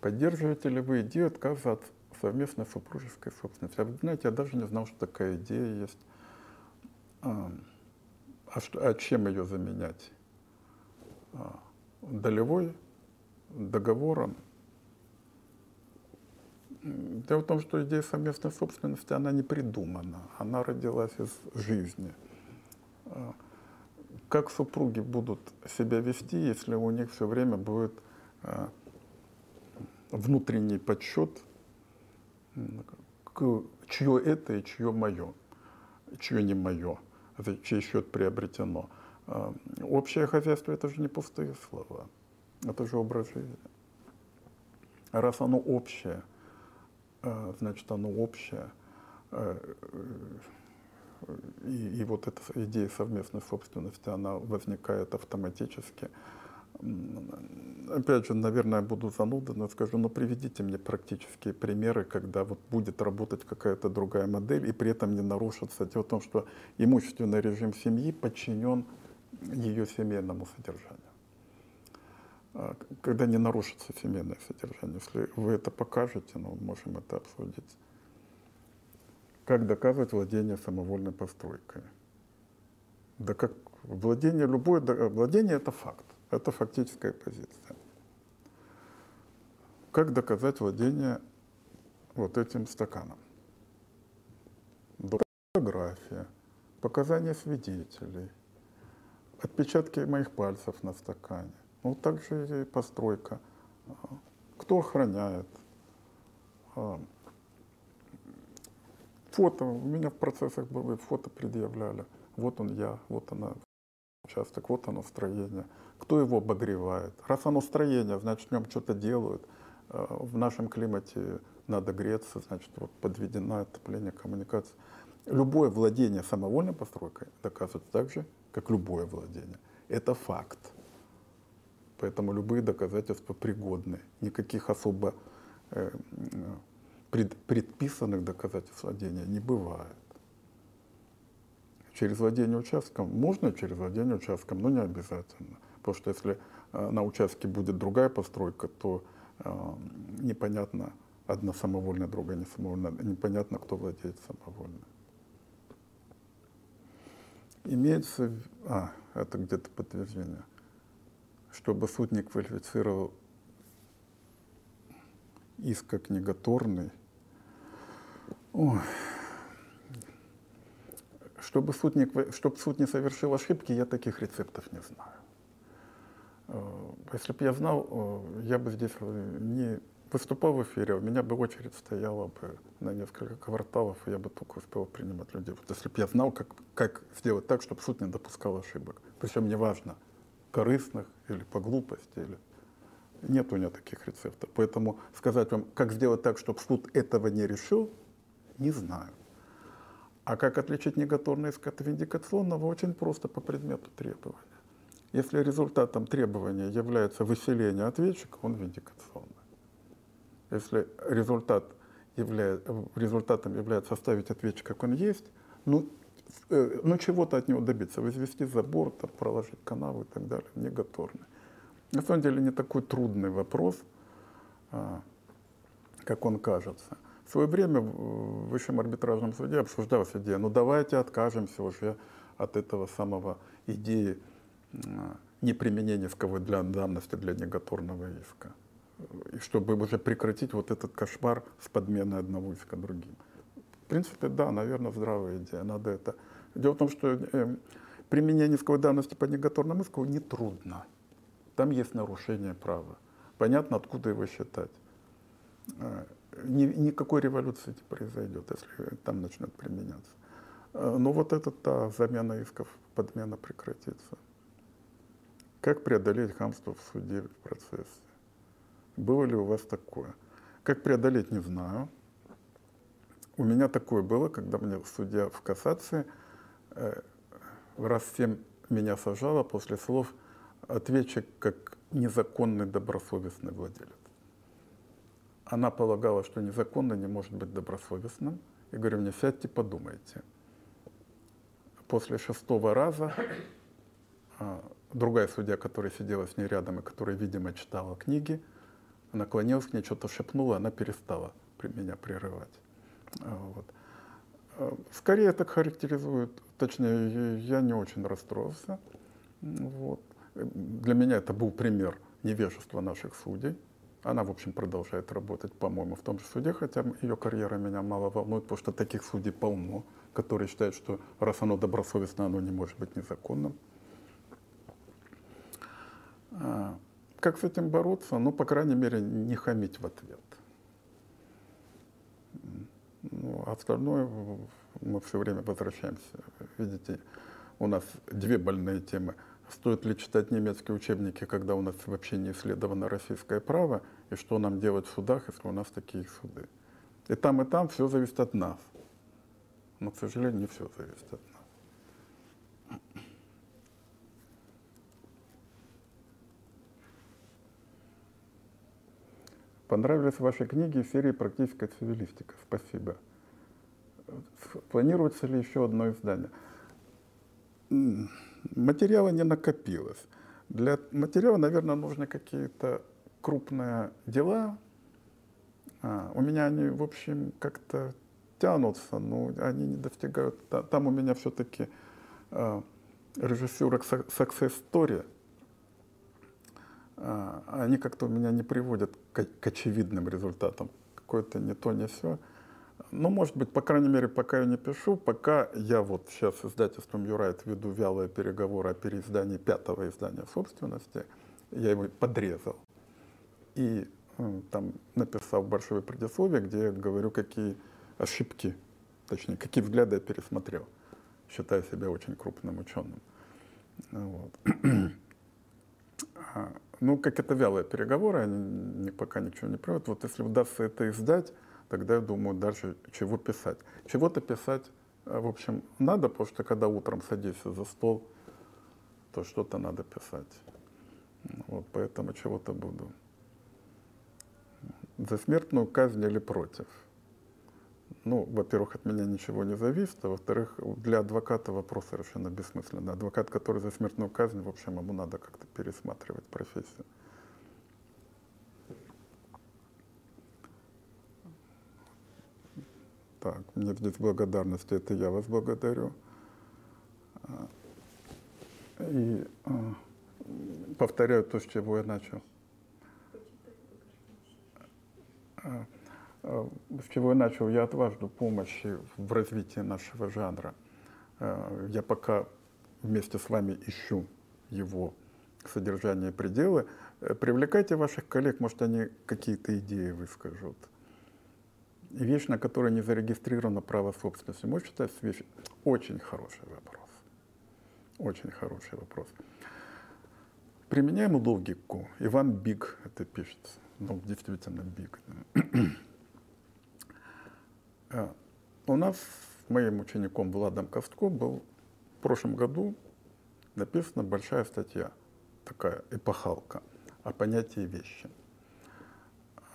Поддерживаете ли вы идею отказа от совместной супружеской собственности? А вы знаете, я даже не знал, что такая идея есть. А, а, что, а чем ее заменять? А, долевой договором? Дело в том, что идея совместной собственности, она не придумана, она родилась из жизни. А, как супруги будут себя вести, если у них все время будет а, внутренний подсчет, чье это и чье мое, чье не мое, за чей счет приобретено. А, общее хозяйство это же не пустые слова, это же образ жизни. Раз оно общее, а, значит оно общее. А, и, и вот эта идея совместной собственности, она возникает автоматически. Опять же, наверное, буду зануда, но скажу, ну приведите мне практические примеры, когда вот будет работать какая-то другая модель и при этом не нарушится. Дело в том, что имущественный режим семьи подчинен ее семейному содержанию. А, когда не нарушится семейное содержание, если вы это покажете, ну, можем это обсудить. Как доказывать владение самовольной постройкой? Да как владение, любое владение – это факт. Это фактическая позиция. Как доказать владение вот этим стаканом? Фотография, показания свидетелей, отпечатки моих пальцев на стакане. Ну, также и постройка. Кто охраняет? А, фото. У меня в процессах были фото предъявляли. Вот он я, вот она участок, вот оно строение. Кто его обогревает? Раз оно строение, значит в нем что-то делают. Э, в нашем климате надо греться, значит вот подведено отопление, коммуникация. Любое владение самовольной постройкой доказывается так же, как любое владение. Это факт. Поэтому любые доказательства пригодны. Никаких особо э, пред, предписанных доказательств владения не бывает. Через владение участком можно через владение участком, но не обязательно. Потому что если э, на участке будет другая постройка, то э, непонятно, одна самовольная, другая не самовольная, непонятно, кто владеет самовольной. Имеется, а, это где-то подтверждение, чтобы судник квалифицировал иск как негаторный. Чтобы суд, не, чтобы суд не совершил ошибки, я таких рецептов не знаю. Э, если бы я знал, э, я бы здесь э, не выступал в эфире, у меня бы очередь стояла бы на несколько кварталов, и я бы только успел принимать людей. Вот если бы я знал, как, как сделать так, чтобы суд не допускал ошибок. Причем неважно, корыстных или по глупости. Или... Нет у меня таких рецептов. Поэтому сказать вам, как сделать так, чтобы суд этого не решил, не знаю. А как отличить негаторный иск от виндикационного? Очень просто по предмету требования. Если результатом требования является выселение ответчика, он виндикационный. Если результат являет, результатом является оставить ответчика, как он есть, ну, э, ну чего-то от него добиться, возвести забор, там, проложить канавы и так далее, негаторный. На самом деле не такой трудный вопрос, а, как он кажется. В свое время в Высшем арбитражном суде обсуждалась идея, ну давайте откажемся уже от этого самого идеи неприменения исковой для давности для негаторного иска. И чтобы уже прекратить вот этот кошмар с подменой одного иска другим. В принципе, да, наверное, здравая идея. Надо это. Дело в том, что э, применение исковой давности по негаторному иску нетрудно. Там есть нарушение права. Понятно, откуда его считать. Э, ни, никакой революции не произойдет, если там начнет применяться. Э, но вот эта та замена исков, подмена прекратится. Как преодолеть хамство в суде в процессе? Было ли у вас такое? Как преодолеть, не знаю. У меня такое было, когда мне судья в кассации э, раз семь меня сажала после слов ответчик как незаконный добросовестный владелец она полагала, что незаконно не может быть добросовестным. И говорю мне, сядьте, подумайте. После шестого раза а, другая судья, которая сидела с ней рядом и которая, видимо, читала книги, наклонилась к ней, что-то шепнула, она перестала меня прерывать. А, вот. А, скорее это характеризует, точнее, я не очень расстроился. Вот. Для меня это был пример невежества наших судей. Она, в общем, продолжает работать, по-моему, в том же суде, хотя ее карьера меня мало волнует, потому что таких судей полно, которые считают, что раз оно добросовестно, оно не может быть незаконным. А, как с этим бороться? Ну, по крайней мере, не хамить в ответ. Ну, остальное мы все время возвращаемся. Видите, у нас две больные темы – Стоит ли читать немецкие учебники, когда у нас вообще не исследовано российское право, и что нам делать в судах, если у нас такие суды? И там, и там все зависит от нас. Но, к сожалению, не все зависит от нас. Понравились ваши книги в серии «Практическая цивилистика». Спасибо. Планируется ли еще одно издание? Материала не накопилось. Для материала, наверное, нужны какие-то крупные дела. А, у меня они, в общем, как-то тянутся, но они не достигают. Там у меня все-таки а, режиссера success story. А, они как-то меня не приводят к, очевидным результатам. Какое-то не то, не все. Ну, может быть, по крайней мере, пока я не пишу, пока я вот сейчас с издательством Юрайт веду вялые переговоры о переиздании пятого издания собственности, я его подрезал. И там написал большое предисловие, где я говорю, какие ошибки, точнее, какие взгляды я пересмотрел, считая себя очень крупным ученым. Вот. А, ну, как это вялые переговоры, они пока ничего не приводят. Вот если удастся это издать, тогда я думаю дальше, чего писать. Чего-то писать, э, в общем, надо, потому что когда утром садишься за стол, то что-то надо писать. Вот, поэтому чего-то буду. За смертную казнь или против? Ну, во-первых, от меня ничего не зависит, а во-вторых, для адвоката вопрос совершенно бессмысленный. Адвокат, который за смертную казнь, в общем, ему надо как-то пересматривать профессию. Так, мне здесь благодарность, это я вас благодарю. А, и а, повторяю то, с чего я начал. А, с чего я начал, я от вас жду помощи в развитии нашего жанра. Я пока вместе с вами ищу его содержание пределы. Привлекайте ваших коллег, может, они какие-то идеи выскажут вещь, на которой не зарегистрировано право собственности. Может считаться вещь? Очень хороший вопрос. Очень хороший вопрос. Применяем логику. Иван Биг это пишется. Ну, действительно, Биг. А, у нас моим учеником Владом Костко был в прошлом году написана большая статья, такая эпохалка, о понятии вещи.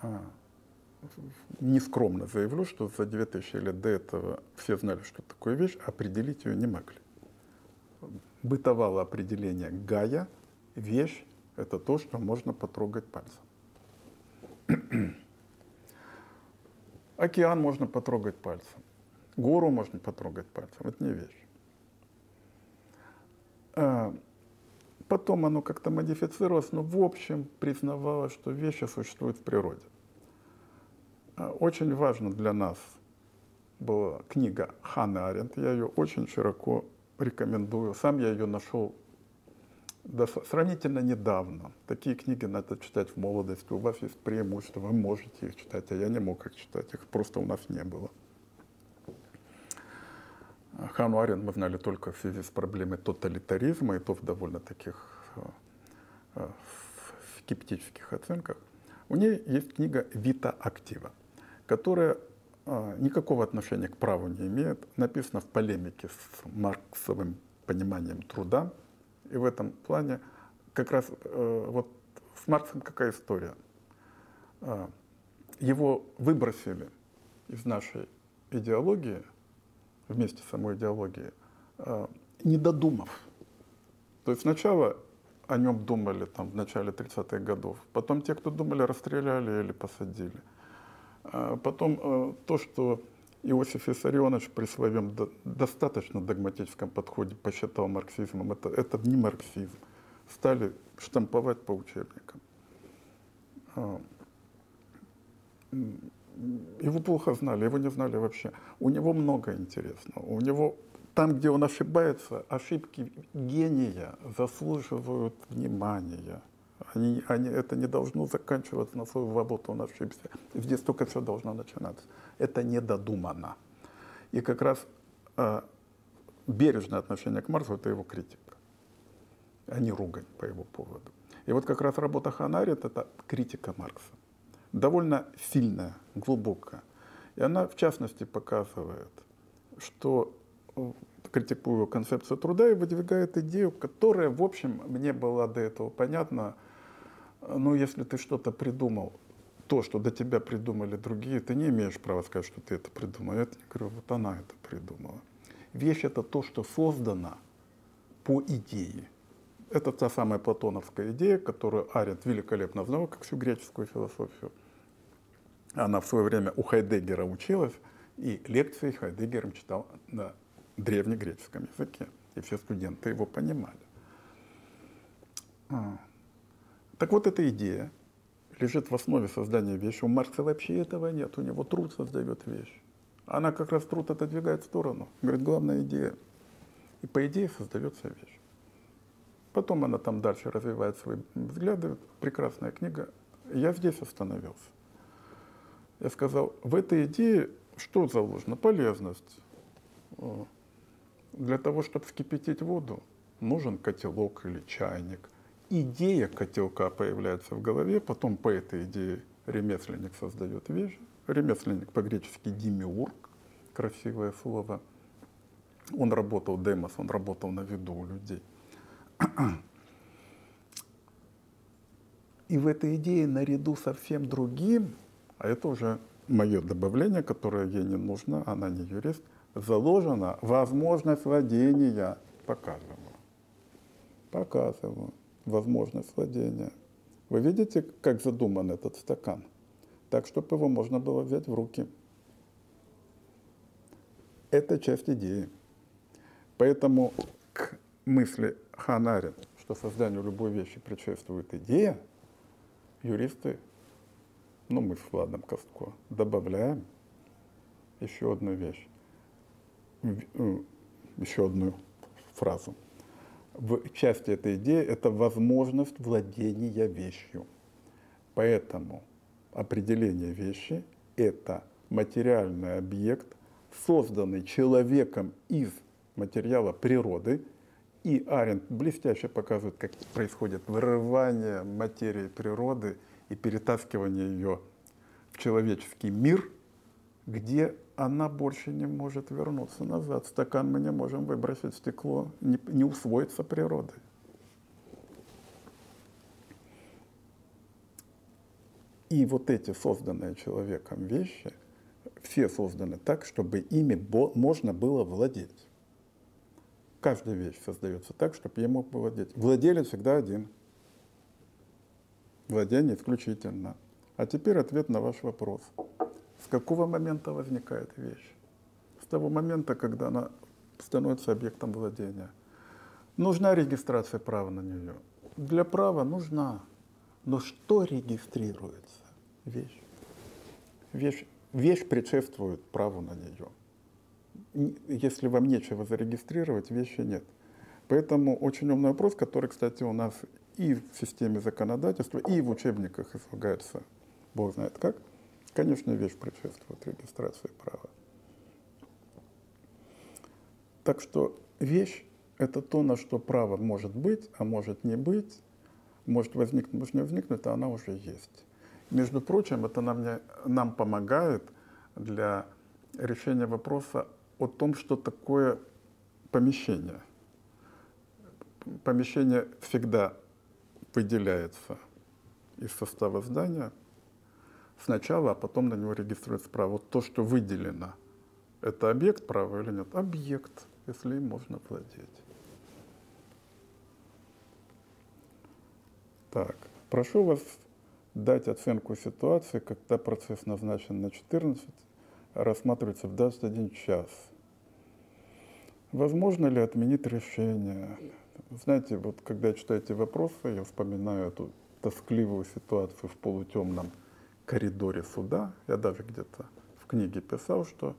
А, нескромно заявлю, что за 2000 лет до этого все знали, что такое вещь, определить ее не могли. Бытовало определение Гая, вещь – это то, что можно потрогать пальцем. Океан можно потрогать пальцем. Гору можно потрогать пальцем. Это не вещь. А потом оно как-то модифицировалось, но в общем признавалось, что вещи существуют в природе. А, очень важно для нас была книга Ханны Аренд. Я ее очень широко рекомендую. Сам я ее нашел сравнительно недавно. Такие книги надо читать в молодости. У вас есть преимущество, вы можете их читать, а я не мог их читать. Их просто у нас не было. Хану Арен мы знали только в связи с проблемой тоталитаризма, и то в довольно таких э, э, скептических оценках. У нее есть книга «Вита актива» которая а, никакого отношения к праву не имеет, написано в полемике с марксовым пониманием труда. И в этом плане как раз э, вот с Марксом какая история? Э, его выбросили из нашей идеологии, вместе с самой идеологией, э, не додумав. То есть сначала о нем думали там, в начале 30-х годов, потом те, кто думали, расстреляли или посадили. А потом э, то, что Иосиф Виссарионович при своем достаточно догматическом подходе посчитал марксизмом, это, это не марксизм. Стали штамповать по учебникам. А, его плохо знали, его не знали вообще. У него много интересного. У него там, где он ошибается, ошибки гения заслуживают внимания. Они, они, это не должно заканчиваться на свою работу, он ошибся. Здесь только все должно начинаться. Это недодумано. И как раз э, бережное отношение к Марсу – это его критика, а не ругань по его поводу. И вот как раз работа Ханарит – это критика Маркса. Довольно сильная, глубокая. И она, в частности, показывает, что э, критикуя концепцию труда и выдвигает идею, которая, в общем, мне была до этого понятна – ну, если ты что-то придумал, то, что до тебя придумали другие, ты не имеешь права сказать, что ты это придумал. Я говорю, вот она это придумала. Вещь это то, что создано по идее. Это та самая платоновская идея, которую Арент великолепно знал, как всю греческую философию. Она в свое время у Хайдеггера училась, и лекции Хайдеггером читал на древнегреческом языке. И все студенты его понимали. Так вот, эта идея лежит в основе создания вещи. У Маркса вообще этого нет. У него труд создает вещь. Она как раз труд отодвигает в сторону. Говорит, главная идея. И по идее создается вещь. Потом она там дальше развивает свои взгляды. Прекрасная книга. Я здесь остановился. Я сказал, в этой идее что заложено? Полезность. Для того, чтобы вскипятить воду, нужен котелок или чайник. Идея котелка появляется в голове, потом по этой идее ремесленник создает вещь. Ремесленник по-гречески демиург, красивое слово. Он работал демос, он работал на виду у людей. И в этой идее наряду со всем другим, а это уже мое добавление, которое ей не нужно, она не юрист, заложена возможность владения. Показываю. Показываю. Возможность владения. Вы видите, как задуман этот стакан? Так, чтобы его можно было взять в руки. Это часть идеи. Поэтому к мысли Ханари, что созданию любой вещи предшествует идея, юристы, ну мы с Владом Костко, добавляем еще одну вещь, э, еще одну фразу. В части этой идеи это возможность владения вещью. Поэтому определение вещи – это материальный объект, созданный человеком из материала природы, и Аренд блестяще показывает, как происходит вырывание материи природы и перетаскивание ее в человеческий мир, где она больше не может вернуться назад. Стакан мы не можем выбросить стекло, не, не усвоится природой. И вот эти созданные человеком вещи, все созданы так, чтобы ими можно было владеть. Каждая вещь создается так, чтобы я мог владеть. Владелец всегда один. Владение исключительно. А теперь ответ на ваш вопрос. С какого момента возникает вещь? С того момента, когда она становится объектом владения. Нужна регистрация права на нее. Для права нужна. Но что регистрируется? Вещь. Вещь, вещь предшествует праву на нее если вам нечего зарегистрировать, вещи нет. Поэтому очень умный вопрос, который, кстати, у нас и в системе законодательства, и в учебниках излагается, бог знает как, конечно, вещь предшествует регистрации права. Так что вещь – это то, на что право может быть, а может не быть, может возникнуть, может не возникнуть, а она уже есть. Между прочим, это нам, не, нам помогает для решения вопроса о том, что такое помещение. Помещение всегда выделяется из состава здания сначала, а потом на него регистрируется право. Вот то, что выделено, это объект права или нет? Объект, если им можно владеть. Так, прошу вас дать оценку ситуации, когда процесс назначен на 14, рассматривается в 21 час – Возможно ли отменить решение? Знаете, вот когда я читаю эти вопросы, я вспоминаю эту тоскливую ситуацию в полутемном коридоре суда. Я даже где-то в книге писал, что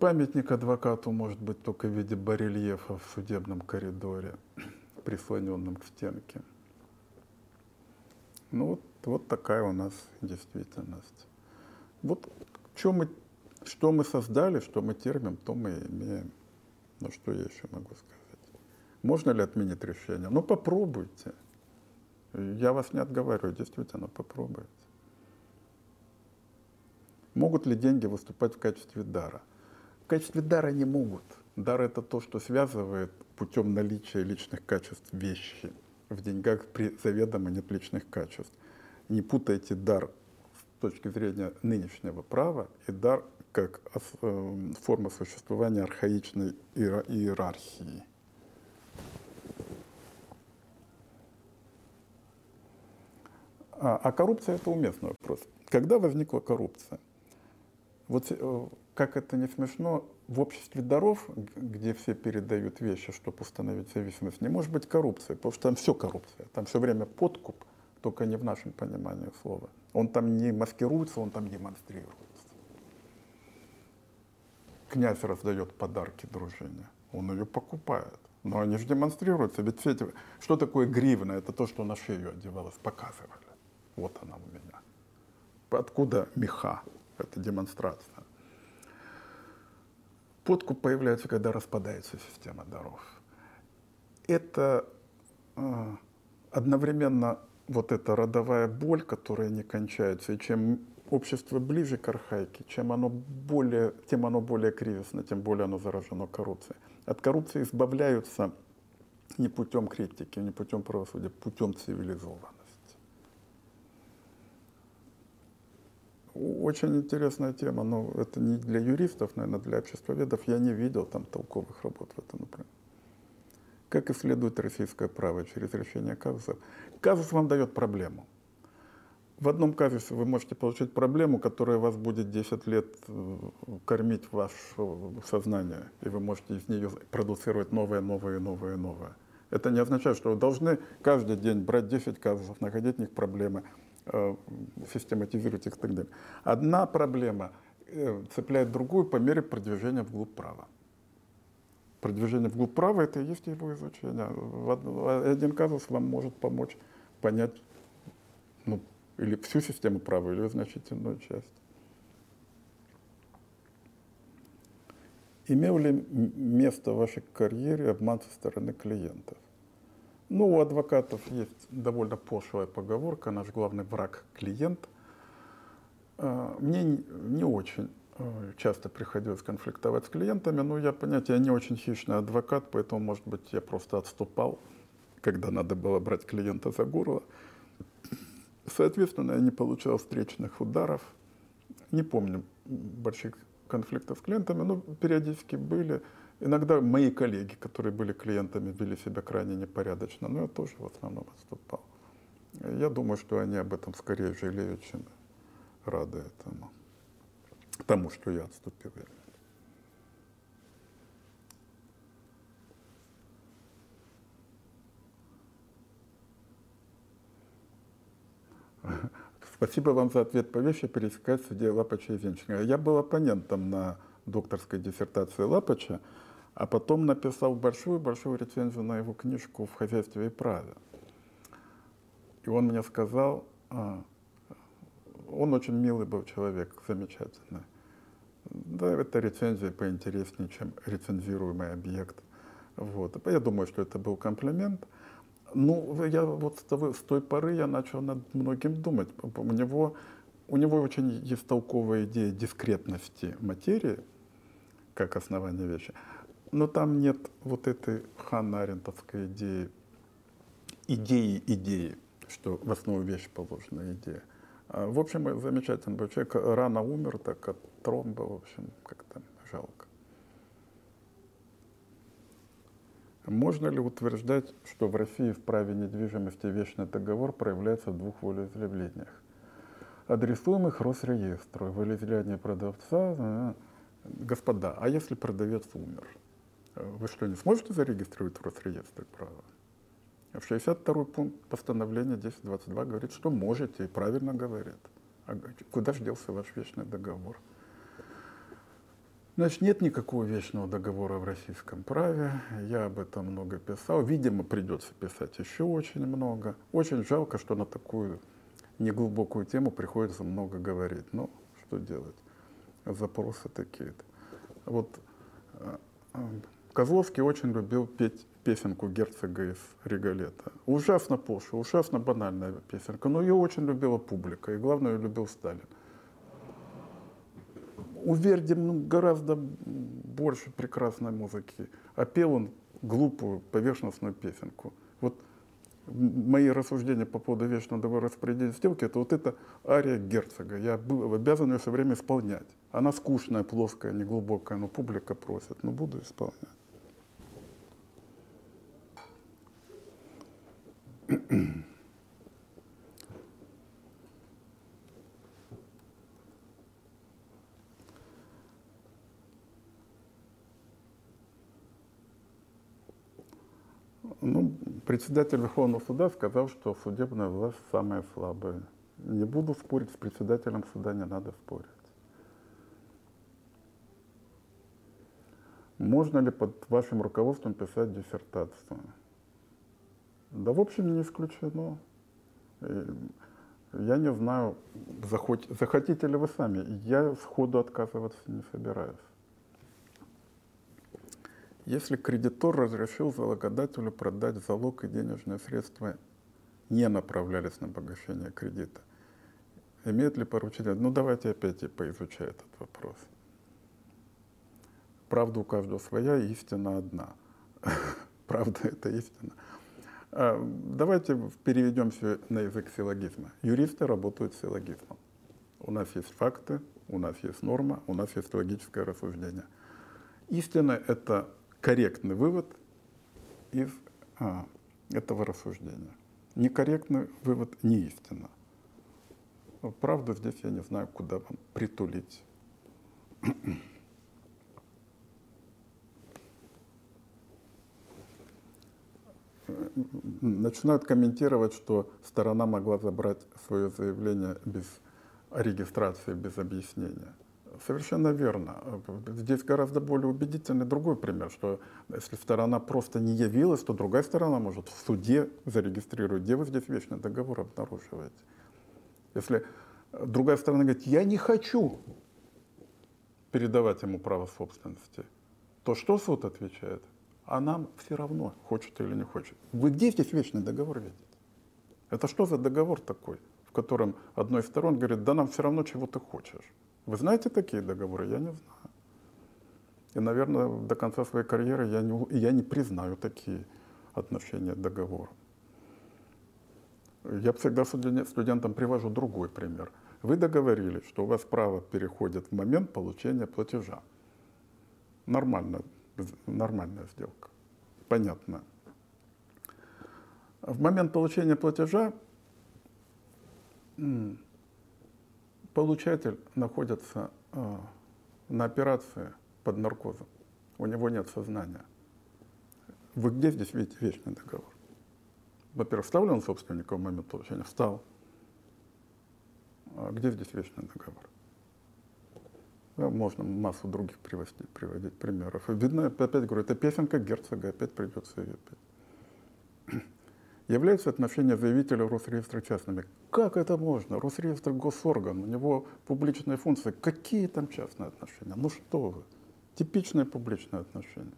памятник адвокату может быть только в виде барельефа в судебном коридоре, прислоненном к стенке. Ну вот, вот такая у нас действительность. Вот что мы, что мы создали, что мы терпим, то мы имеем. Ну что я еще могу сказать? Можно ли отменить решение? Ну попробуйте. Я вас не отговариваю, действительно, попробуйте. Могут ли деньги выступать в качестве дара? В качестве дара не могут. Дар – это то, что связывает путем наличия личных качеств вещи. В деньгах при заведомо нет личных качеств. Не путайте дар точки зрения нынешнего права и дар как э, форма существования архаичной иерархии. А, а коррупция – это уместный вопрос. Когда возникла коррупция? Вот э, как это не смешно, в обществе даров, где все передают вещи, чтобы установить зависимость, не может быть коррупции, потому что там все коррупция, там все время подкуп, только не в нашем понимании слова. Он там не маскируется, он там демонстрируется. Князь раздает подарки дружине, он ее покупает. Но они же демонстрируются. Ведь все эти... Что такое гривна? Это то, что на шею одевалось, показывали. Вот она у меня. Откуда меха? Это демонстрация. Подкуп появляется, когда распадается система даров. Это э, одновременно вот эта родовая боль, которая не кончается, и чем общество ближе к архаике, чем оно более, тем оно более кривисно, тем более оно заражено коррупцией. От коррупции избавляются не путем критики, не путем правосудия, путем цивилизованности. Очень интересная тема, но это не для юристов, наверное, для обществоведов. Я не видел там толковых работ в этом направлении. Как исследует российское право через решение казусов? Казус вам дает проблему. В одном казусе вы можете получить проблему, которая вас будет 10 лет э, кормить ваше сознание, и вы можете из нее продуцировать новое, новое, новое, новое. Это не означает, что вы должны каждый день брать 10 казусов, находить в них проблемы, систематизировать их и так далее. Одна проблема э, цепляет другую по мере продвижения вглубь права. Продвижение вглубь права – это и есть его изучение. Один казус вам может помочь понять ну, или всю систему права, или значительную часть. Имел ли место в вашей карьере обман со стороны клиентов? Ну, у адвокатов есть довольно пошлая поговорка, наш главный враг – клиент. А, мне не очень э, часто приходилось конфликтовать с клиентами, но я, понятие, я не очень хищный адвокат, поэтому, может быть, я просто отступал, когда надо было брать клиента за горло. Соответственно, я не получал встречных ударов. Не помню больших конфликтов с клиентами, но периодически были. Иногда мои коллеги, которые были клиентами, вели себя крайне непорядочно, но я тоже в основном отступал. Я думаю, что они об этом скорее жалеют, чем рады этому, тому, что я отступил. Спасибо вам за ответ по вещи пересекать судья Лапача и Зенченко. Я был оппонентом на докторской диссертации Лапача, а потом написал большую-большую рецензию на его книжку «В хозяйстве и праве». И он мне сказал, а, он очень милый был человек, замечательный. Да, это рецензия поинтереснее, чем рецензируемый объект. Вот. Я думаю, что это был комплимент. Ну, я вот с, того, с той поры я начал над многим думать. У него, у него очень есть толковая идея дискретности материи, как основание вещи но там нет вот этой ханна-арентовской идеи, идеи идеи, что в основу вещи положена идея. А, в общем, замечательный был человек. Рано умер, так от тромба, в общем, как-то жалко. Можно ли утверждать, что в России в праве недвижимости вечный договор проявляется в двух волеизъявлениях? Адресуемых Росреестру, волеизъявление продавца, э, господа, а если продавец умер? Вы что, не сможете зарегистрировать в Росреестре права? В 62 пункт постановления 1022 говорит, что можете, и правильно говорит. А куда же делся ваш вечный договор? Значит, нет никакого вечного договора в российском праве. Я об этом много писал. Видимо, придется писать еще очень много. Очень жалко, что на такую неглубокую тему приходится много говорить. Но что делать? Запросы такие-то. Вот а, а, Козловский очень любил петь песенку герцога из Регалета. Ужасно пошлая, ужасно банальная песенка, но ее очень любила публика, и главное, ее любил Сталин. У Верди ну, гораздо больше прекрасной музыки, а пел он глупую, поверхностную песенку. Вот мои рассуждения по поводу вечного распорядителя сделки, это вот эта ария герцога. Я был обязан ее все время исполнять. Она скучная, плоская, неглубокая, но публика просит, но буду исполнять. Ну, председатель Верховного суда сказал, что судебная власть самая слабая. Не буду спорить с председателем суда, не надо спорить. Можно ли под вашим руководством писать диссертацию? Да, в общем, не исключено. Я не знаю, захотите ли вы сами. Я сходу отказываться не собираюсь. Если кредитор разрешил залогодателю продать залог и денежные средства не направлялись на погашение кредита, имеет ли поручитель? Ну давайте опять и поизучай этот вопрос. Правда у каждого своя, истина одна. Правда это истина. А, давайте переведем все на язык силлогизма. Юристы работают с силлогизмом. У нас есть факты, у нас есть норма, у нас есть логическое рассуждение. Истина — это корректный вывод из а, этого рассуждения. Некорректный вывод не истина. Правда, здесь я не знаю, куда вам притулить. Начинают комментировать, что сторона могла забрать свое заявление без регистрации, без объяснения. Совершенно верно. Здесь гораздо более убедительный другой пример, что если сторона просто не явилась, то другая сторона может в суде зарегистрировать, где вы здесь вечный договор обнаруживаете. Если другая сторона говорит, я не хочу передавать ему право собственности, то что суд отвечает? А нам все равно, хочет или не хочет. Вы где здесь вечный договор видите? Это что за договор такой, в котором одной из сторон говорит, да нам все равно, чего ты хочешь. Вы знаете такие договоры? Я не знаю. И, наверное, до конца своей карьеры я не, я не признаю такие отношения договора. Я всегда студентам привожу другой пример. Вы договорились, что у вас право переходит в момент получения платежа. Нормально, нормальная сделка. Понятно. В момент получения платежа Получатель находится э, на операции под наркозом. У него нет сознания. Вы где здесь видите вечный договор? Во-первых, стал ли он собственником в момент получения? Стал. А где здесь вечный договор? Да, можно массу других приводить, приводить примеров. видно, опять говорю, это песенка герцога, опять придется ее петь. Являются отношения заявителя Росреестра частными? Как это можно? Росреестр госорган, у него публичные функции. Какие там частные отношения? Ну что вы? Типичные публичные отношения.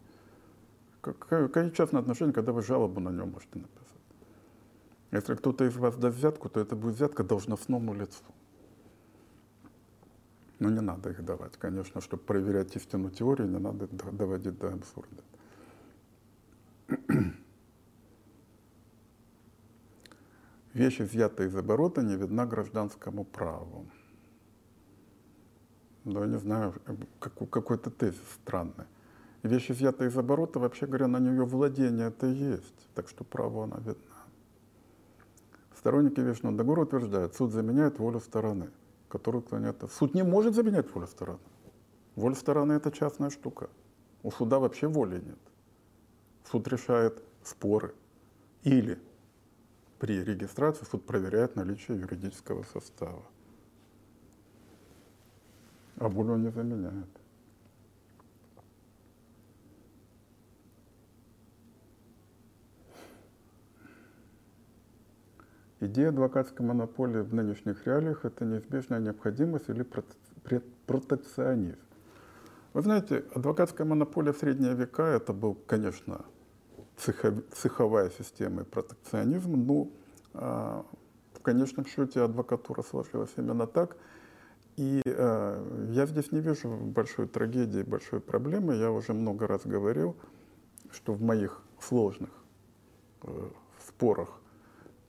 Какие частные отношения, когда вы жалобу на нем можете написать? Если кто-то из вас даст взятку, то это будет взятка должностному лицу. Но не надо их давать, конечно, чтобы проверять истину теории, не надо доводить до абсурда. Вещь, изъятая из оборота, не видна гражданскому праву. Но я не знаю, какой-то тезис странный. Вещь, изъятая из оборота, вообще говоря, на нее владение это есть, так что право она видна. Сторонники вечного договора утверждают, суд заменяет волю стороны, которую уклоняет. Суд не может заменять волю стороны. Воля стороны – это частная штука. У суда вообще воли нет. Суд решает споры. Или при регистрации суд проверяет наличие юридического состава. А он не заменяет. Идея адвокатской монополии в нынешних реалиях – это неизбежная необходимость или протекционизм. Вы знаете, адвокатская монополия в средние века – это был, конечно, цеховая система и протекционизм, но а, в конечном счете адвокатура сложилась именно так. И э, я здесь не вижу большой трагедии, большой проблемы. Я уже много раз говорил, что в моих сложных э, спорах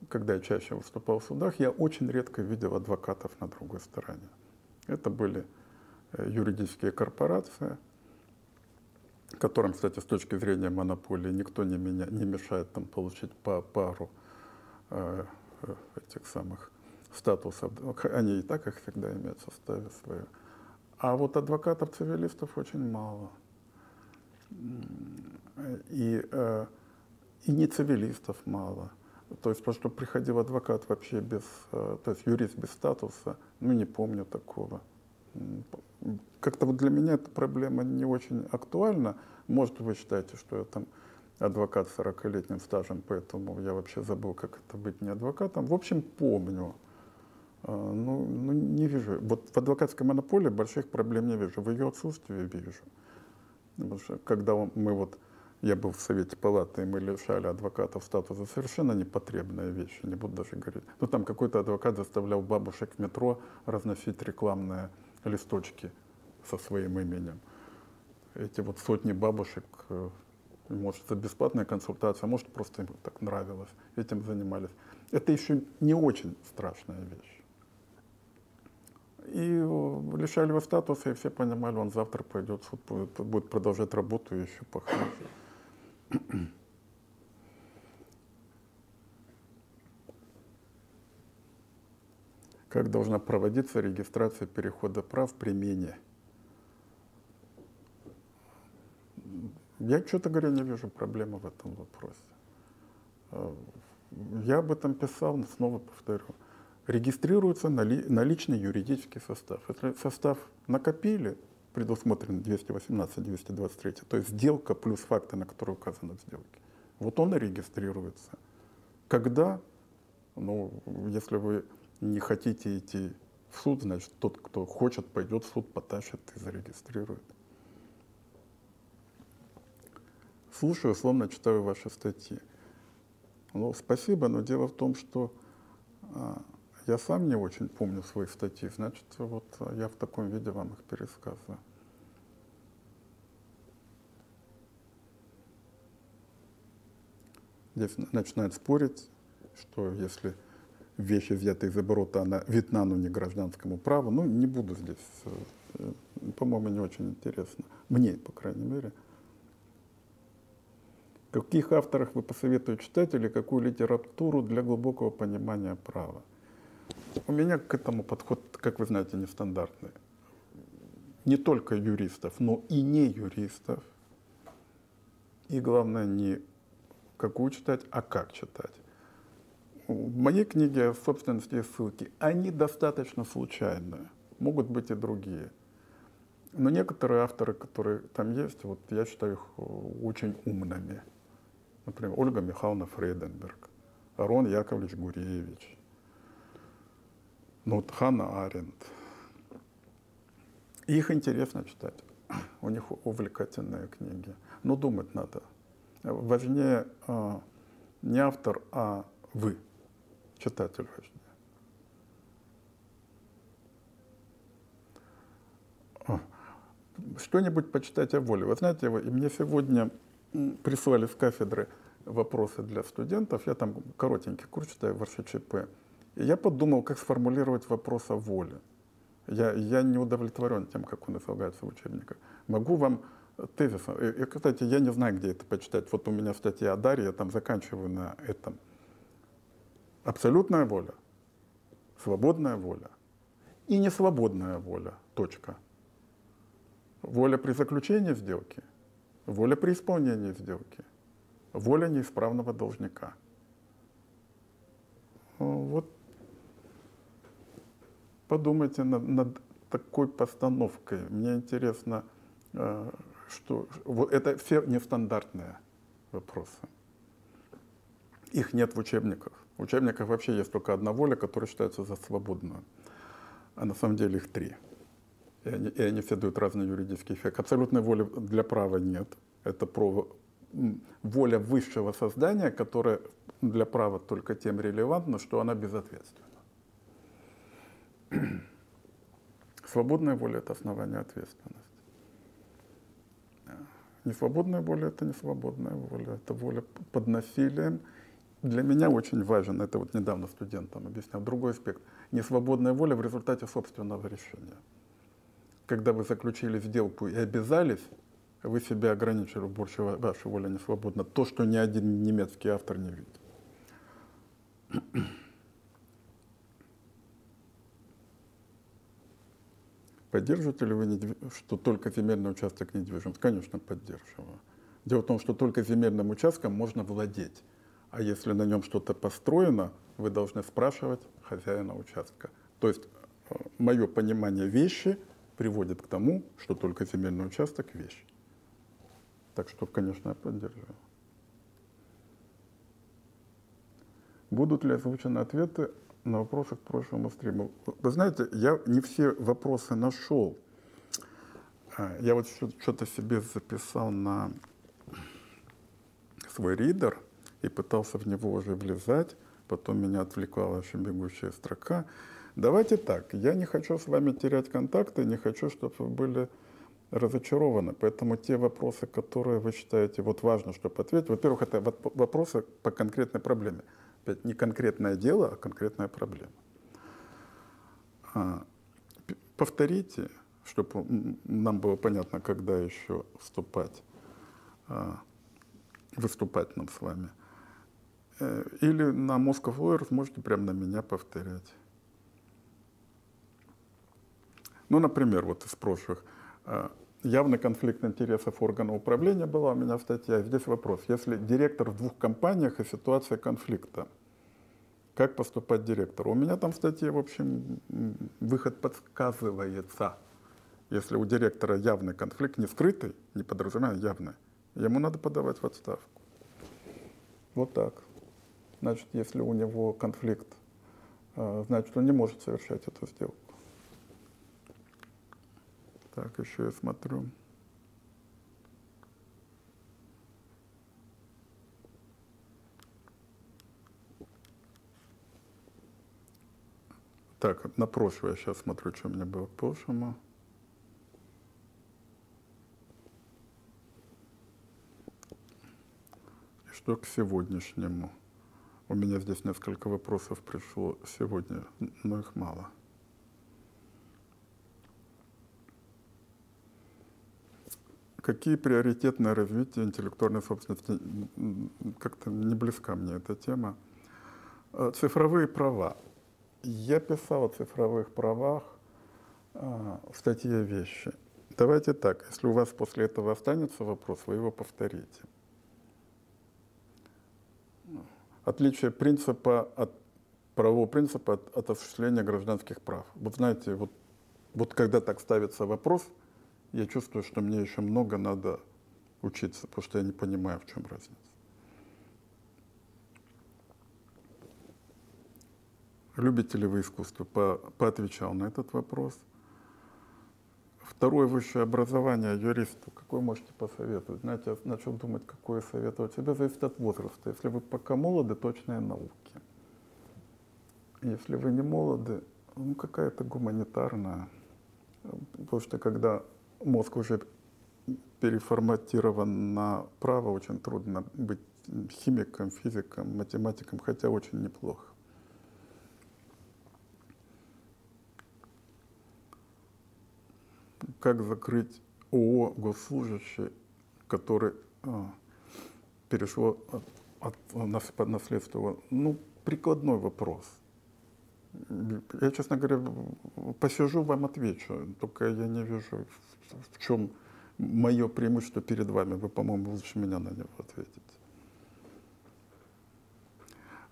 когда я чаще выступал в судах, я очень редко видел адвокатов на другой стороне. Это были э, юридические корпорации, которым, кстати, с точки зрения монополии никто не, меня, не мешает там получить по пару э, э этих самых статусов. Они и так их всегда имеют в составе своем. А вот адвокатов-цивилистов очень мало. И, э, и не цивилистов мало. То есть, потому что приходил адвокат вообще без, э, то есть юрист без статуса, ну не помню такого. Как-то вот для меня эта проблема не очень актуальна. Может, вы считаете, что я там адвокат с 40-летним стажем, поэтому я вообще забыл, как это быть не адвокатом. В общем, помню. А, ну, ну, не вижу. Вот в адвокатской монополии больших проблем не вижу. В ее отсутствии вижу. Потому что когда мы вот, я был в Совете Палаты, и мы лишали адвокатов статуса, совершенно непотребная вещь, не буду даже говорить. Ну, там какой-то адвокат заставлял бабушек в метро разносить рекламные листочки со своим именем. Эти вот сотни бабушек, э, может, это бесплатная консультация, а может, просто им так нравилось, этим занимались. Это еще не очень страшная вещь. И э, лишали его статуса, и все понимали, он завтра пойдет в суд, будет, продолжать работу еще похуже. Как должна проводиться регистрация перехода прав при мене? Я, что-то говоря, не вижу проблемы в этом вопросе. Э, я об этом писал, но снова повторю регистрируется наличный юридический состав. Если состав накопили, предусмотрен 218-223, то есть сделка плюс факты, на которые указаны в сделке. Вот он и регистрируется. Когда? Ну, если вы не хотите идти в суд, значит, тот, кто хочет, пойдет в суд, потащит и зарегистрирует. Слушаю, словно читаю ваши статьи. Ну, спасибо, но дело в том, что а, я сам не очень помню свои статьи, значит, вот я в таком виде вам их пересказываю. Здесь начинают спорить, что если вещи взяты из оборота, видна, но не гражданскому праву. Ну, не буду здесь, э, по-моему, не очень интересно. Мне, по крайней мере. Каких авторах вы посоветуете читать или какую литературу для глубокого понимания права? У меня к этому подход, как вы знаете, нестандартный. Не только юристов, но и не юристов. И главное, не какую читать, а как читать. В моей книге собственности есть ссылки. Они достаточно случайные. Могут быть и другие. Но некоторые авторы, которые там есть, вот я считаю их очень умными. Например, Ольга Михайловна Фрейденберг, Арон Яковлевич Гуревич, ну, вот Ханна Аренд. Их интересно читать. У них увлекательные книги. Но думать надо. Важнее а, не автор, а вы, читатель. А, что-нибудь почитать о воле. Вы знаете, и мне сегодня прислали с кафедры вопросы для студентов. Я там коротенький курс читаю в РШЧП. И я подумал, как сформулировать вопрос о воле. Я, я не удовлетворен тем, как он излагается в учебниках. Могу вам тезис. И, кстати, я не знаю, где это почитать. Вот у меня статья о Дарье, я там заканчиваю на этом. Абсолютная воля, свободная воля и несвободная воля. Точка. Воля при заключении сделки, воля при исполнении сделки, воля неисправного должника. Вот подумайте над, над такой постановкой. Мне интересно, э, что вот это все нестандартные вопросы. Их нет в учебниках. Учебниках вообще есть только одна воля, которая считается за свободную. А на самом деле их три. И они, и они все дают разный юридический эффект. Абсолютной воли для права нет. Это про воля высшего создания, которая для права только тем релевантна, что она безответственна. Свободная воля – это основание ответственности. Несвободная воля – это не свободная воля, это воля под насилием для меня очень важен, это вот недавно студентам объяснял, другой аспект. Несвободная воля в результате собственного решения. Когда вы заключили сделку и обязались, вы себя ограничили, больше ваша воля не свободна. То, что ни один немецкий автор не видит. Поддерживаете ли вы, что только земельный участок недвижим? Конечно, поддерживаю. Дело в том, что только земельным участком можно владеть. А если на нем что-то построено, вы должны спрашивать хозяина участка. То есть э, мое понимание вещи приводит к тому, что только земельный участок – вещь. Так что, конечно, я поддерживаю. Будут ли озвучены ответы на вопросы к прошлому стриму? Вы знаете, я не все вопросы нашел. А, я вот что-то себе записал на свой ридер и пытался в него уже влезать. Потом меня отвлекла еще бегущая строка. Давайте так, я не хочу с вами терять контакты, не хочу, чтобы вы были разочарованы. Поэтому те вопросы, которые вы считаете вот важно, чтобы ответить, во-первых, это вопросы по конкретной проблеме. Опять не конкретное дело, а конкретная проблема. А, повторите, чтобы нам было понятно, когда еще вступать, а, выступать нам с вами. Э, или на Moscow Lawyers можете прямо на меня повторять. Ну, например, вот из прошлых – Э, явный конфликт интересов органа управления была у меня статья. Здесь вопрос. Если директор в двух компаниях и ситуация конфликта, как поступать директору? У меня там в статье, в общем, выход подсказывается. Если у директора явный конфликт, не скрытый, не подразумевая явный, ему надо подавать в отставку. Вот так. Значит, если у него конфликт, э, значит, он не может совершать эту сделку. Так, еще я смотрю. Так, на прошлое я сейчас смотрю, что у меня было к прошлому. И что к сегодняшнему. У меня здесь несколько вопросов пришло сегодня, но их мало. Какие приоритетные развития интеллектуальной собственности? Как-то не близка мне эта тема. Э, цифровые права. Я писал о цифровых правах а, в статье «Вещи». Давайте так, если у вас после этого останется вопрос, вы его повторите. Отличие принципа от правового принципа от, от осуществления гражданских прав. Вот знаете, вот, вот когда так ставится вопрос – я чувствую, что мне еще много надо учиться, потому что я не понимаю, в чем разница. Любите ли вы искусство? По, поотвечал на этот вопрос. Второе высшее образование юристу. Какое можете посоветовать? Знаете, я начал думать, какое советовать. Всегда зависит от возраста. Если вы пока молоды, точные науки. Если вы не молоды, ну какая-то гуманитарная. Потому что когда мозг уже переформатирован на право, очень трудно быть химиком, физиком, математиком, хотя очень неплохо. Как закрыть ООО госслужащий, который а, перешло от, от наследства? Ну, прикладной вопрос – я, честно говоря, посижу, вам отвечу. Только я не вижу, в чем мое преимущество перед вами. Вы, по-моему, лучше меня на него ответите.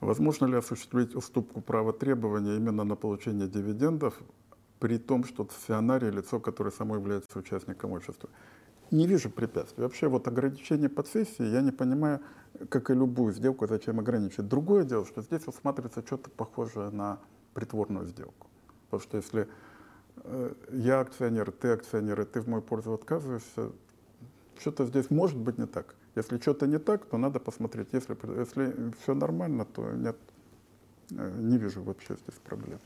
Возможно ли осуществить уступку права требования именно на получение дивидендов, при том, что акционарий – лицо, которое само является участником общества? Не вижу препятствий. Вообще вот ограничение под сессией, я не понимаю, как и любую сделку, зачем ограничить. Другое дело, что здесь усматривается что-то похожее на притворную сделку. Потому что если э, я акционер, ты акционер, и ты в мою пользу отказываешься, что-то здесь может быть не так. Если что-то не так, то надо посмотреть. Если, если все нормально, то нет, э, не вижу вообще здесь проблем.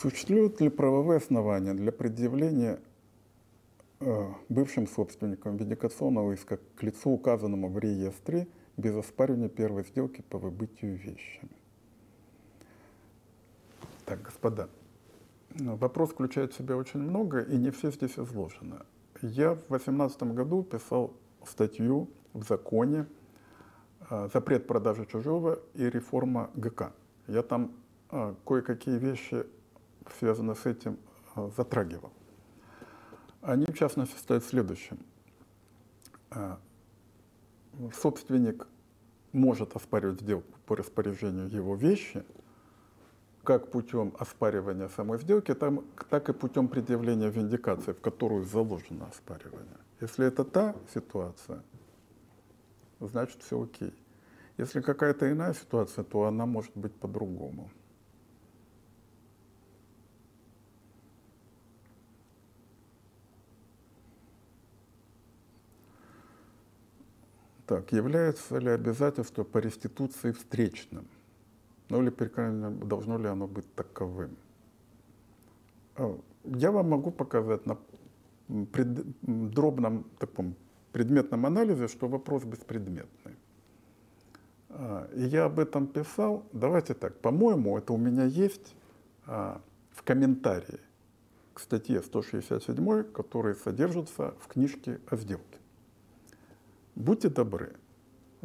Существуют ли правовые основания для предъявления э, бывшим собственником вендикационного иска к лицу, указанному в реестре, без оспаривания первой сделки по выбытию вещи. Так, господа, ну, вопрос включает в себя очень много, и не все здесь изложено. Я в 2018 году писал статью в законе э, «Запрет продажи чужого и реформа ГК». Я там э, кое-какие вещи, связанные с этим, э, затрагивал. Они, в частности, стоят в следующем. Собственник может оспаривать сделку по распоряжению его вещи, как путем оспаривания самой сделки, так и путем предъявления виндикации, в которую заложено оспаривание. Если это та ситуация, значит все окей. Если какая-то иная ситуация, то она может быть по-другому. Так, является ли обязательство по реституции встречным? Ну или, должно ли оно быть таковым? А, я вам могу показать на пред, дробном таком предметном анализе, что вопрос беспредметный. А, и я об этом писал. Давайте так, по-моему, это у меня есть а, в комментарии к статье 167, который содержится в книжке о сделке. Будьте добры,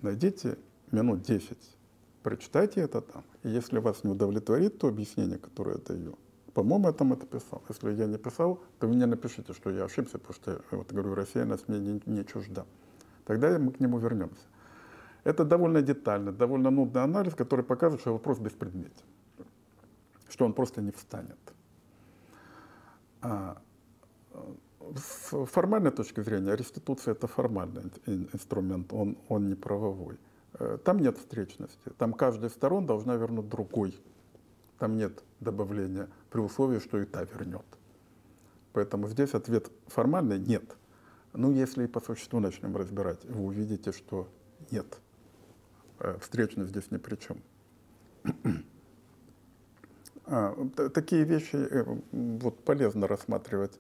найдите минут 10, прочитайте это там. И если вас не удовлетворит то объяснение, которое я даю, по-моему, я там это писал. Если я не писал, то вы мне напишите, что я ошибся, потому что, вот говорю, Россия нас мне не, не чужда. Тогда мы к нему вернемся. Это довольно детально, довольно нудный анализ, который показывает, что вопрос беспредметен, что он просто не встанет. А, с формальной точки зрения реституция это формальный инструмент, он, он не правовой. Э, там нет встречности, там каждая из сторон должна вернуть другой. Там нет добавления при условии, что и та вернет. Поэтому здесь ответ формальный – нет. Ну, если по существу начнем разбирать, вы увидите, что нет. Э, встречность здесь ни при чем. А, такие вещи э, вот, полезно рассматривать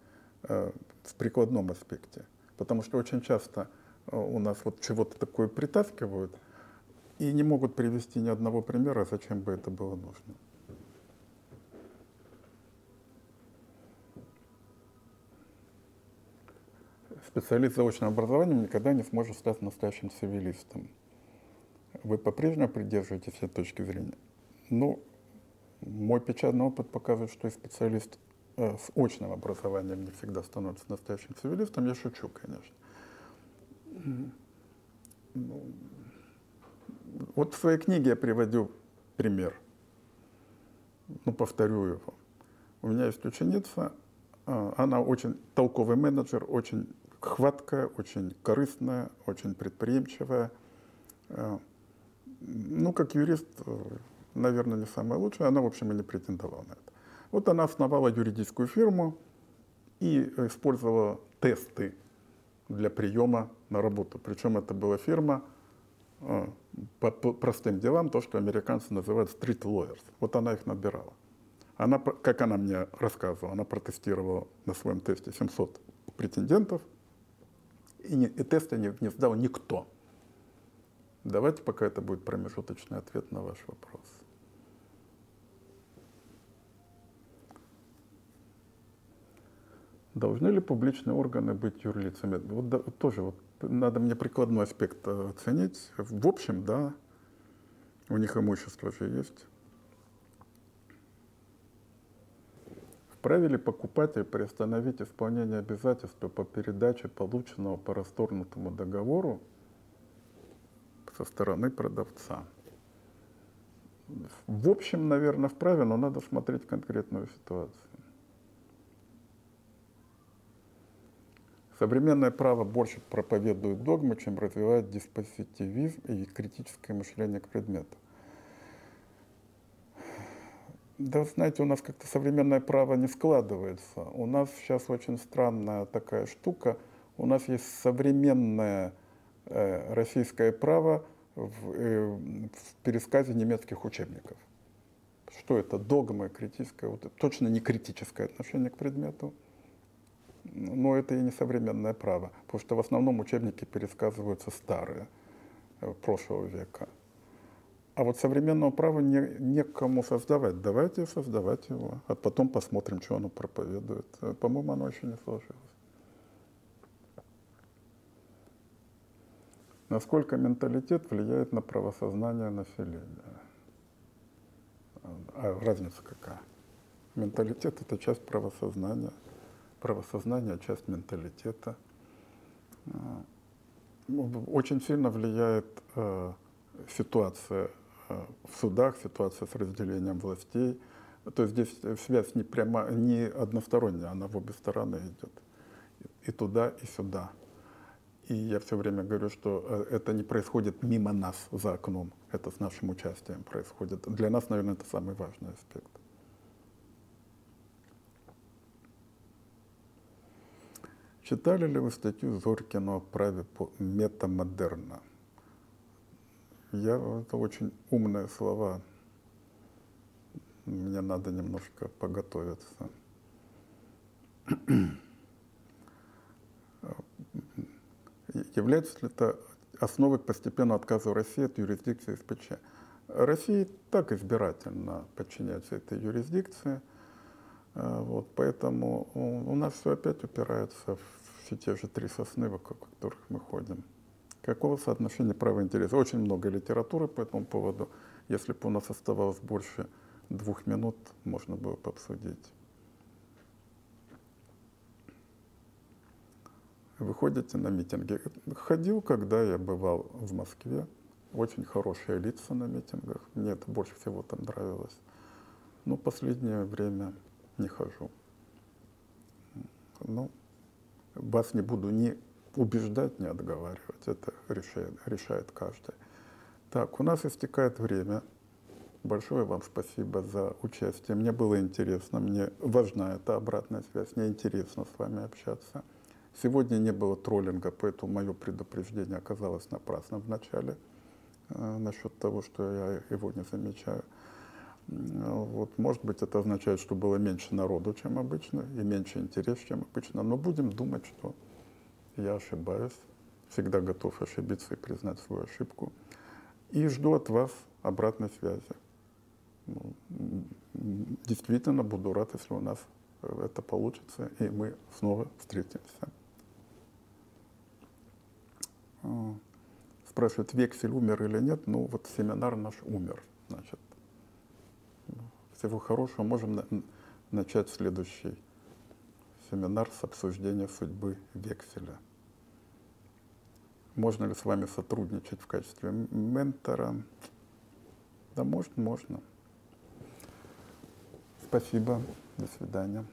в прикладном аспекте. Потому что очень часто э, у нас вот чего-то такое притаскивают и не могут привести ни одного примера, зачем бы это было нужно. Специалист с заочным образованием никогда не сможет стать настоящим цивилистом. Вы по-прежнему придерживаетесь этой точки зрения? Ну, мой печатный опыт показывает, что и специалист с очным образованием не всегда становится настоящим цивилистом. Я шучу, конечно. Ну, вот в своей книге я приводю пример. Ну, повторю его. У меня есть ученица, а, она очень толковый менеджер, очень хваткая, очень корыстная, очень предприимчивая. Э, ну, как юрист, э, наверное, не самая лучшая. Она, в общем, и не претендовала на это. Вот она основала юридическую фирму и использовала тесты для приема на работу. Причем это была фирма э, по простым делам, то, что американцы называют street lawyers. Вот она их набирала. Она, как она мне рассказывала, она протестировала на своем тесте 700 претендентов, и, не, и тесты не, не сдал никто. Давайте пока это будет промежуточный ответ на ваш вопрос. Должны ли публичные органы быть юрлицами? Вот да, тоже вот надо мне прикладной аспект э, оценить. В общем, да, у них имущество же есть. Вправе ли покупатель приостановить исполнение обязательства по передаче полученного по расторгнутому договору со стороны продавца? В общем, наверное, вправе, но надо смотреть конкретную ситуацию. Современное право больше проповедует догмы, чем развивает диспозитивизм и критическое мышление к предмету. Да, знаете, у нас как-то современное право не складывается. У нас сейчас очень странная такая штука. У нас есть современное э, российское право в, э, в пересказе немецких учебников. Что это? Догма критическое, вот, точно не критическое отношение к предмету Но это и не современное право, потому что в основном учебники пересказываются старые, э, прошлого века. А вот современного права не, некому создавать. Давайте создавать его, а потом посмотрим, что оно проповедует. Э, По-моему, оно еще не сложилось. Насколько менталитет влияет на правосознание населения? А разница какая? Менталитет – это часть правосознания. Правосознание – часть менталитета. А, ну, Очень сильно влияет э, ситуация э, в судах, ситуация с разделением властей. То есть здесь связь не, прямо, не односторонняя, она в обе стороны идет. И туда, и сюда. И я все время говорю, что э, это не происходит мимо нас за окном, это с нашим участием происходит. Для нас, наверное, это самый важный аспект. Читали ли вы статью Зоркина о праве метамодерна? Я, это очень умные слова. Мне надо немножко поготовиться. Является ли это основой к постепенному отказу России от юрисдикции СПЧ? Россия так избирательно подчиняется этой юрисдикции. А, Вот, поэтому у, нас все опять упирается в все те же три сосны, вокруг которых мы ходим. Какого соотношения права интереса? Очень много литературы по этому поводу. Если бы у нас оставалось больше двух минут, можно было бы обсудить. Вы ходите на митинги. Ходил, когда я бывал в Москве. Очень хорошие лица на митингах. Мне это больше всего там нравилось. Но последнее время не хожу. Ну, вас не буду ни убеждать, ни отговаривать. Это решает, решает каждый. Так, у нас истекает время. Большое вам спасибо за участие. Мне было интересно, мне важна эта обратная связь. Мне интересно с вами общаться. Сегодня не было троллинга, поэтому мое предупреждение оказалось напрасным в начале э, насчет того, что я его не замечаю. Вот, может быть, это означает, что было меньше народу, чем обычно, и меньше интерес, чем обычно. Но будем думать, что я ошибаюсь. Всегда готов ошибиться и признать свою ошибку. И жду от вас обратной связи. Ну, Действительно буду рад, если у нас э, это получится, и мы снова встретимся. А, Спрашивают, вексель умер или нет? Ну, вот семинар наш умер, значит. Всего хорошего. Можем на- начать следующий семинар с обсуждения судьбы векселя. Можно ли с вами сотрудничать в качестве ментора? Да, может, можно. Спасибо. До свидания.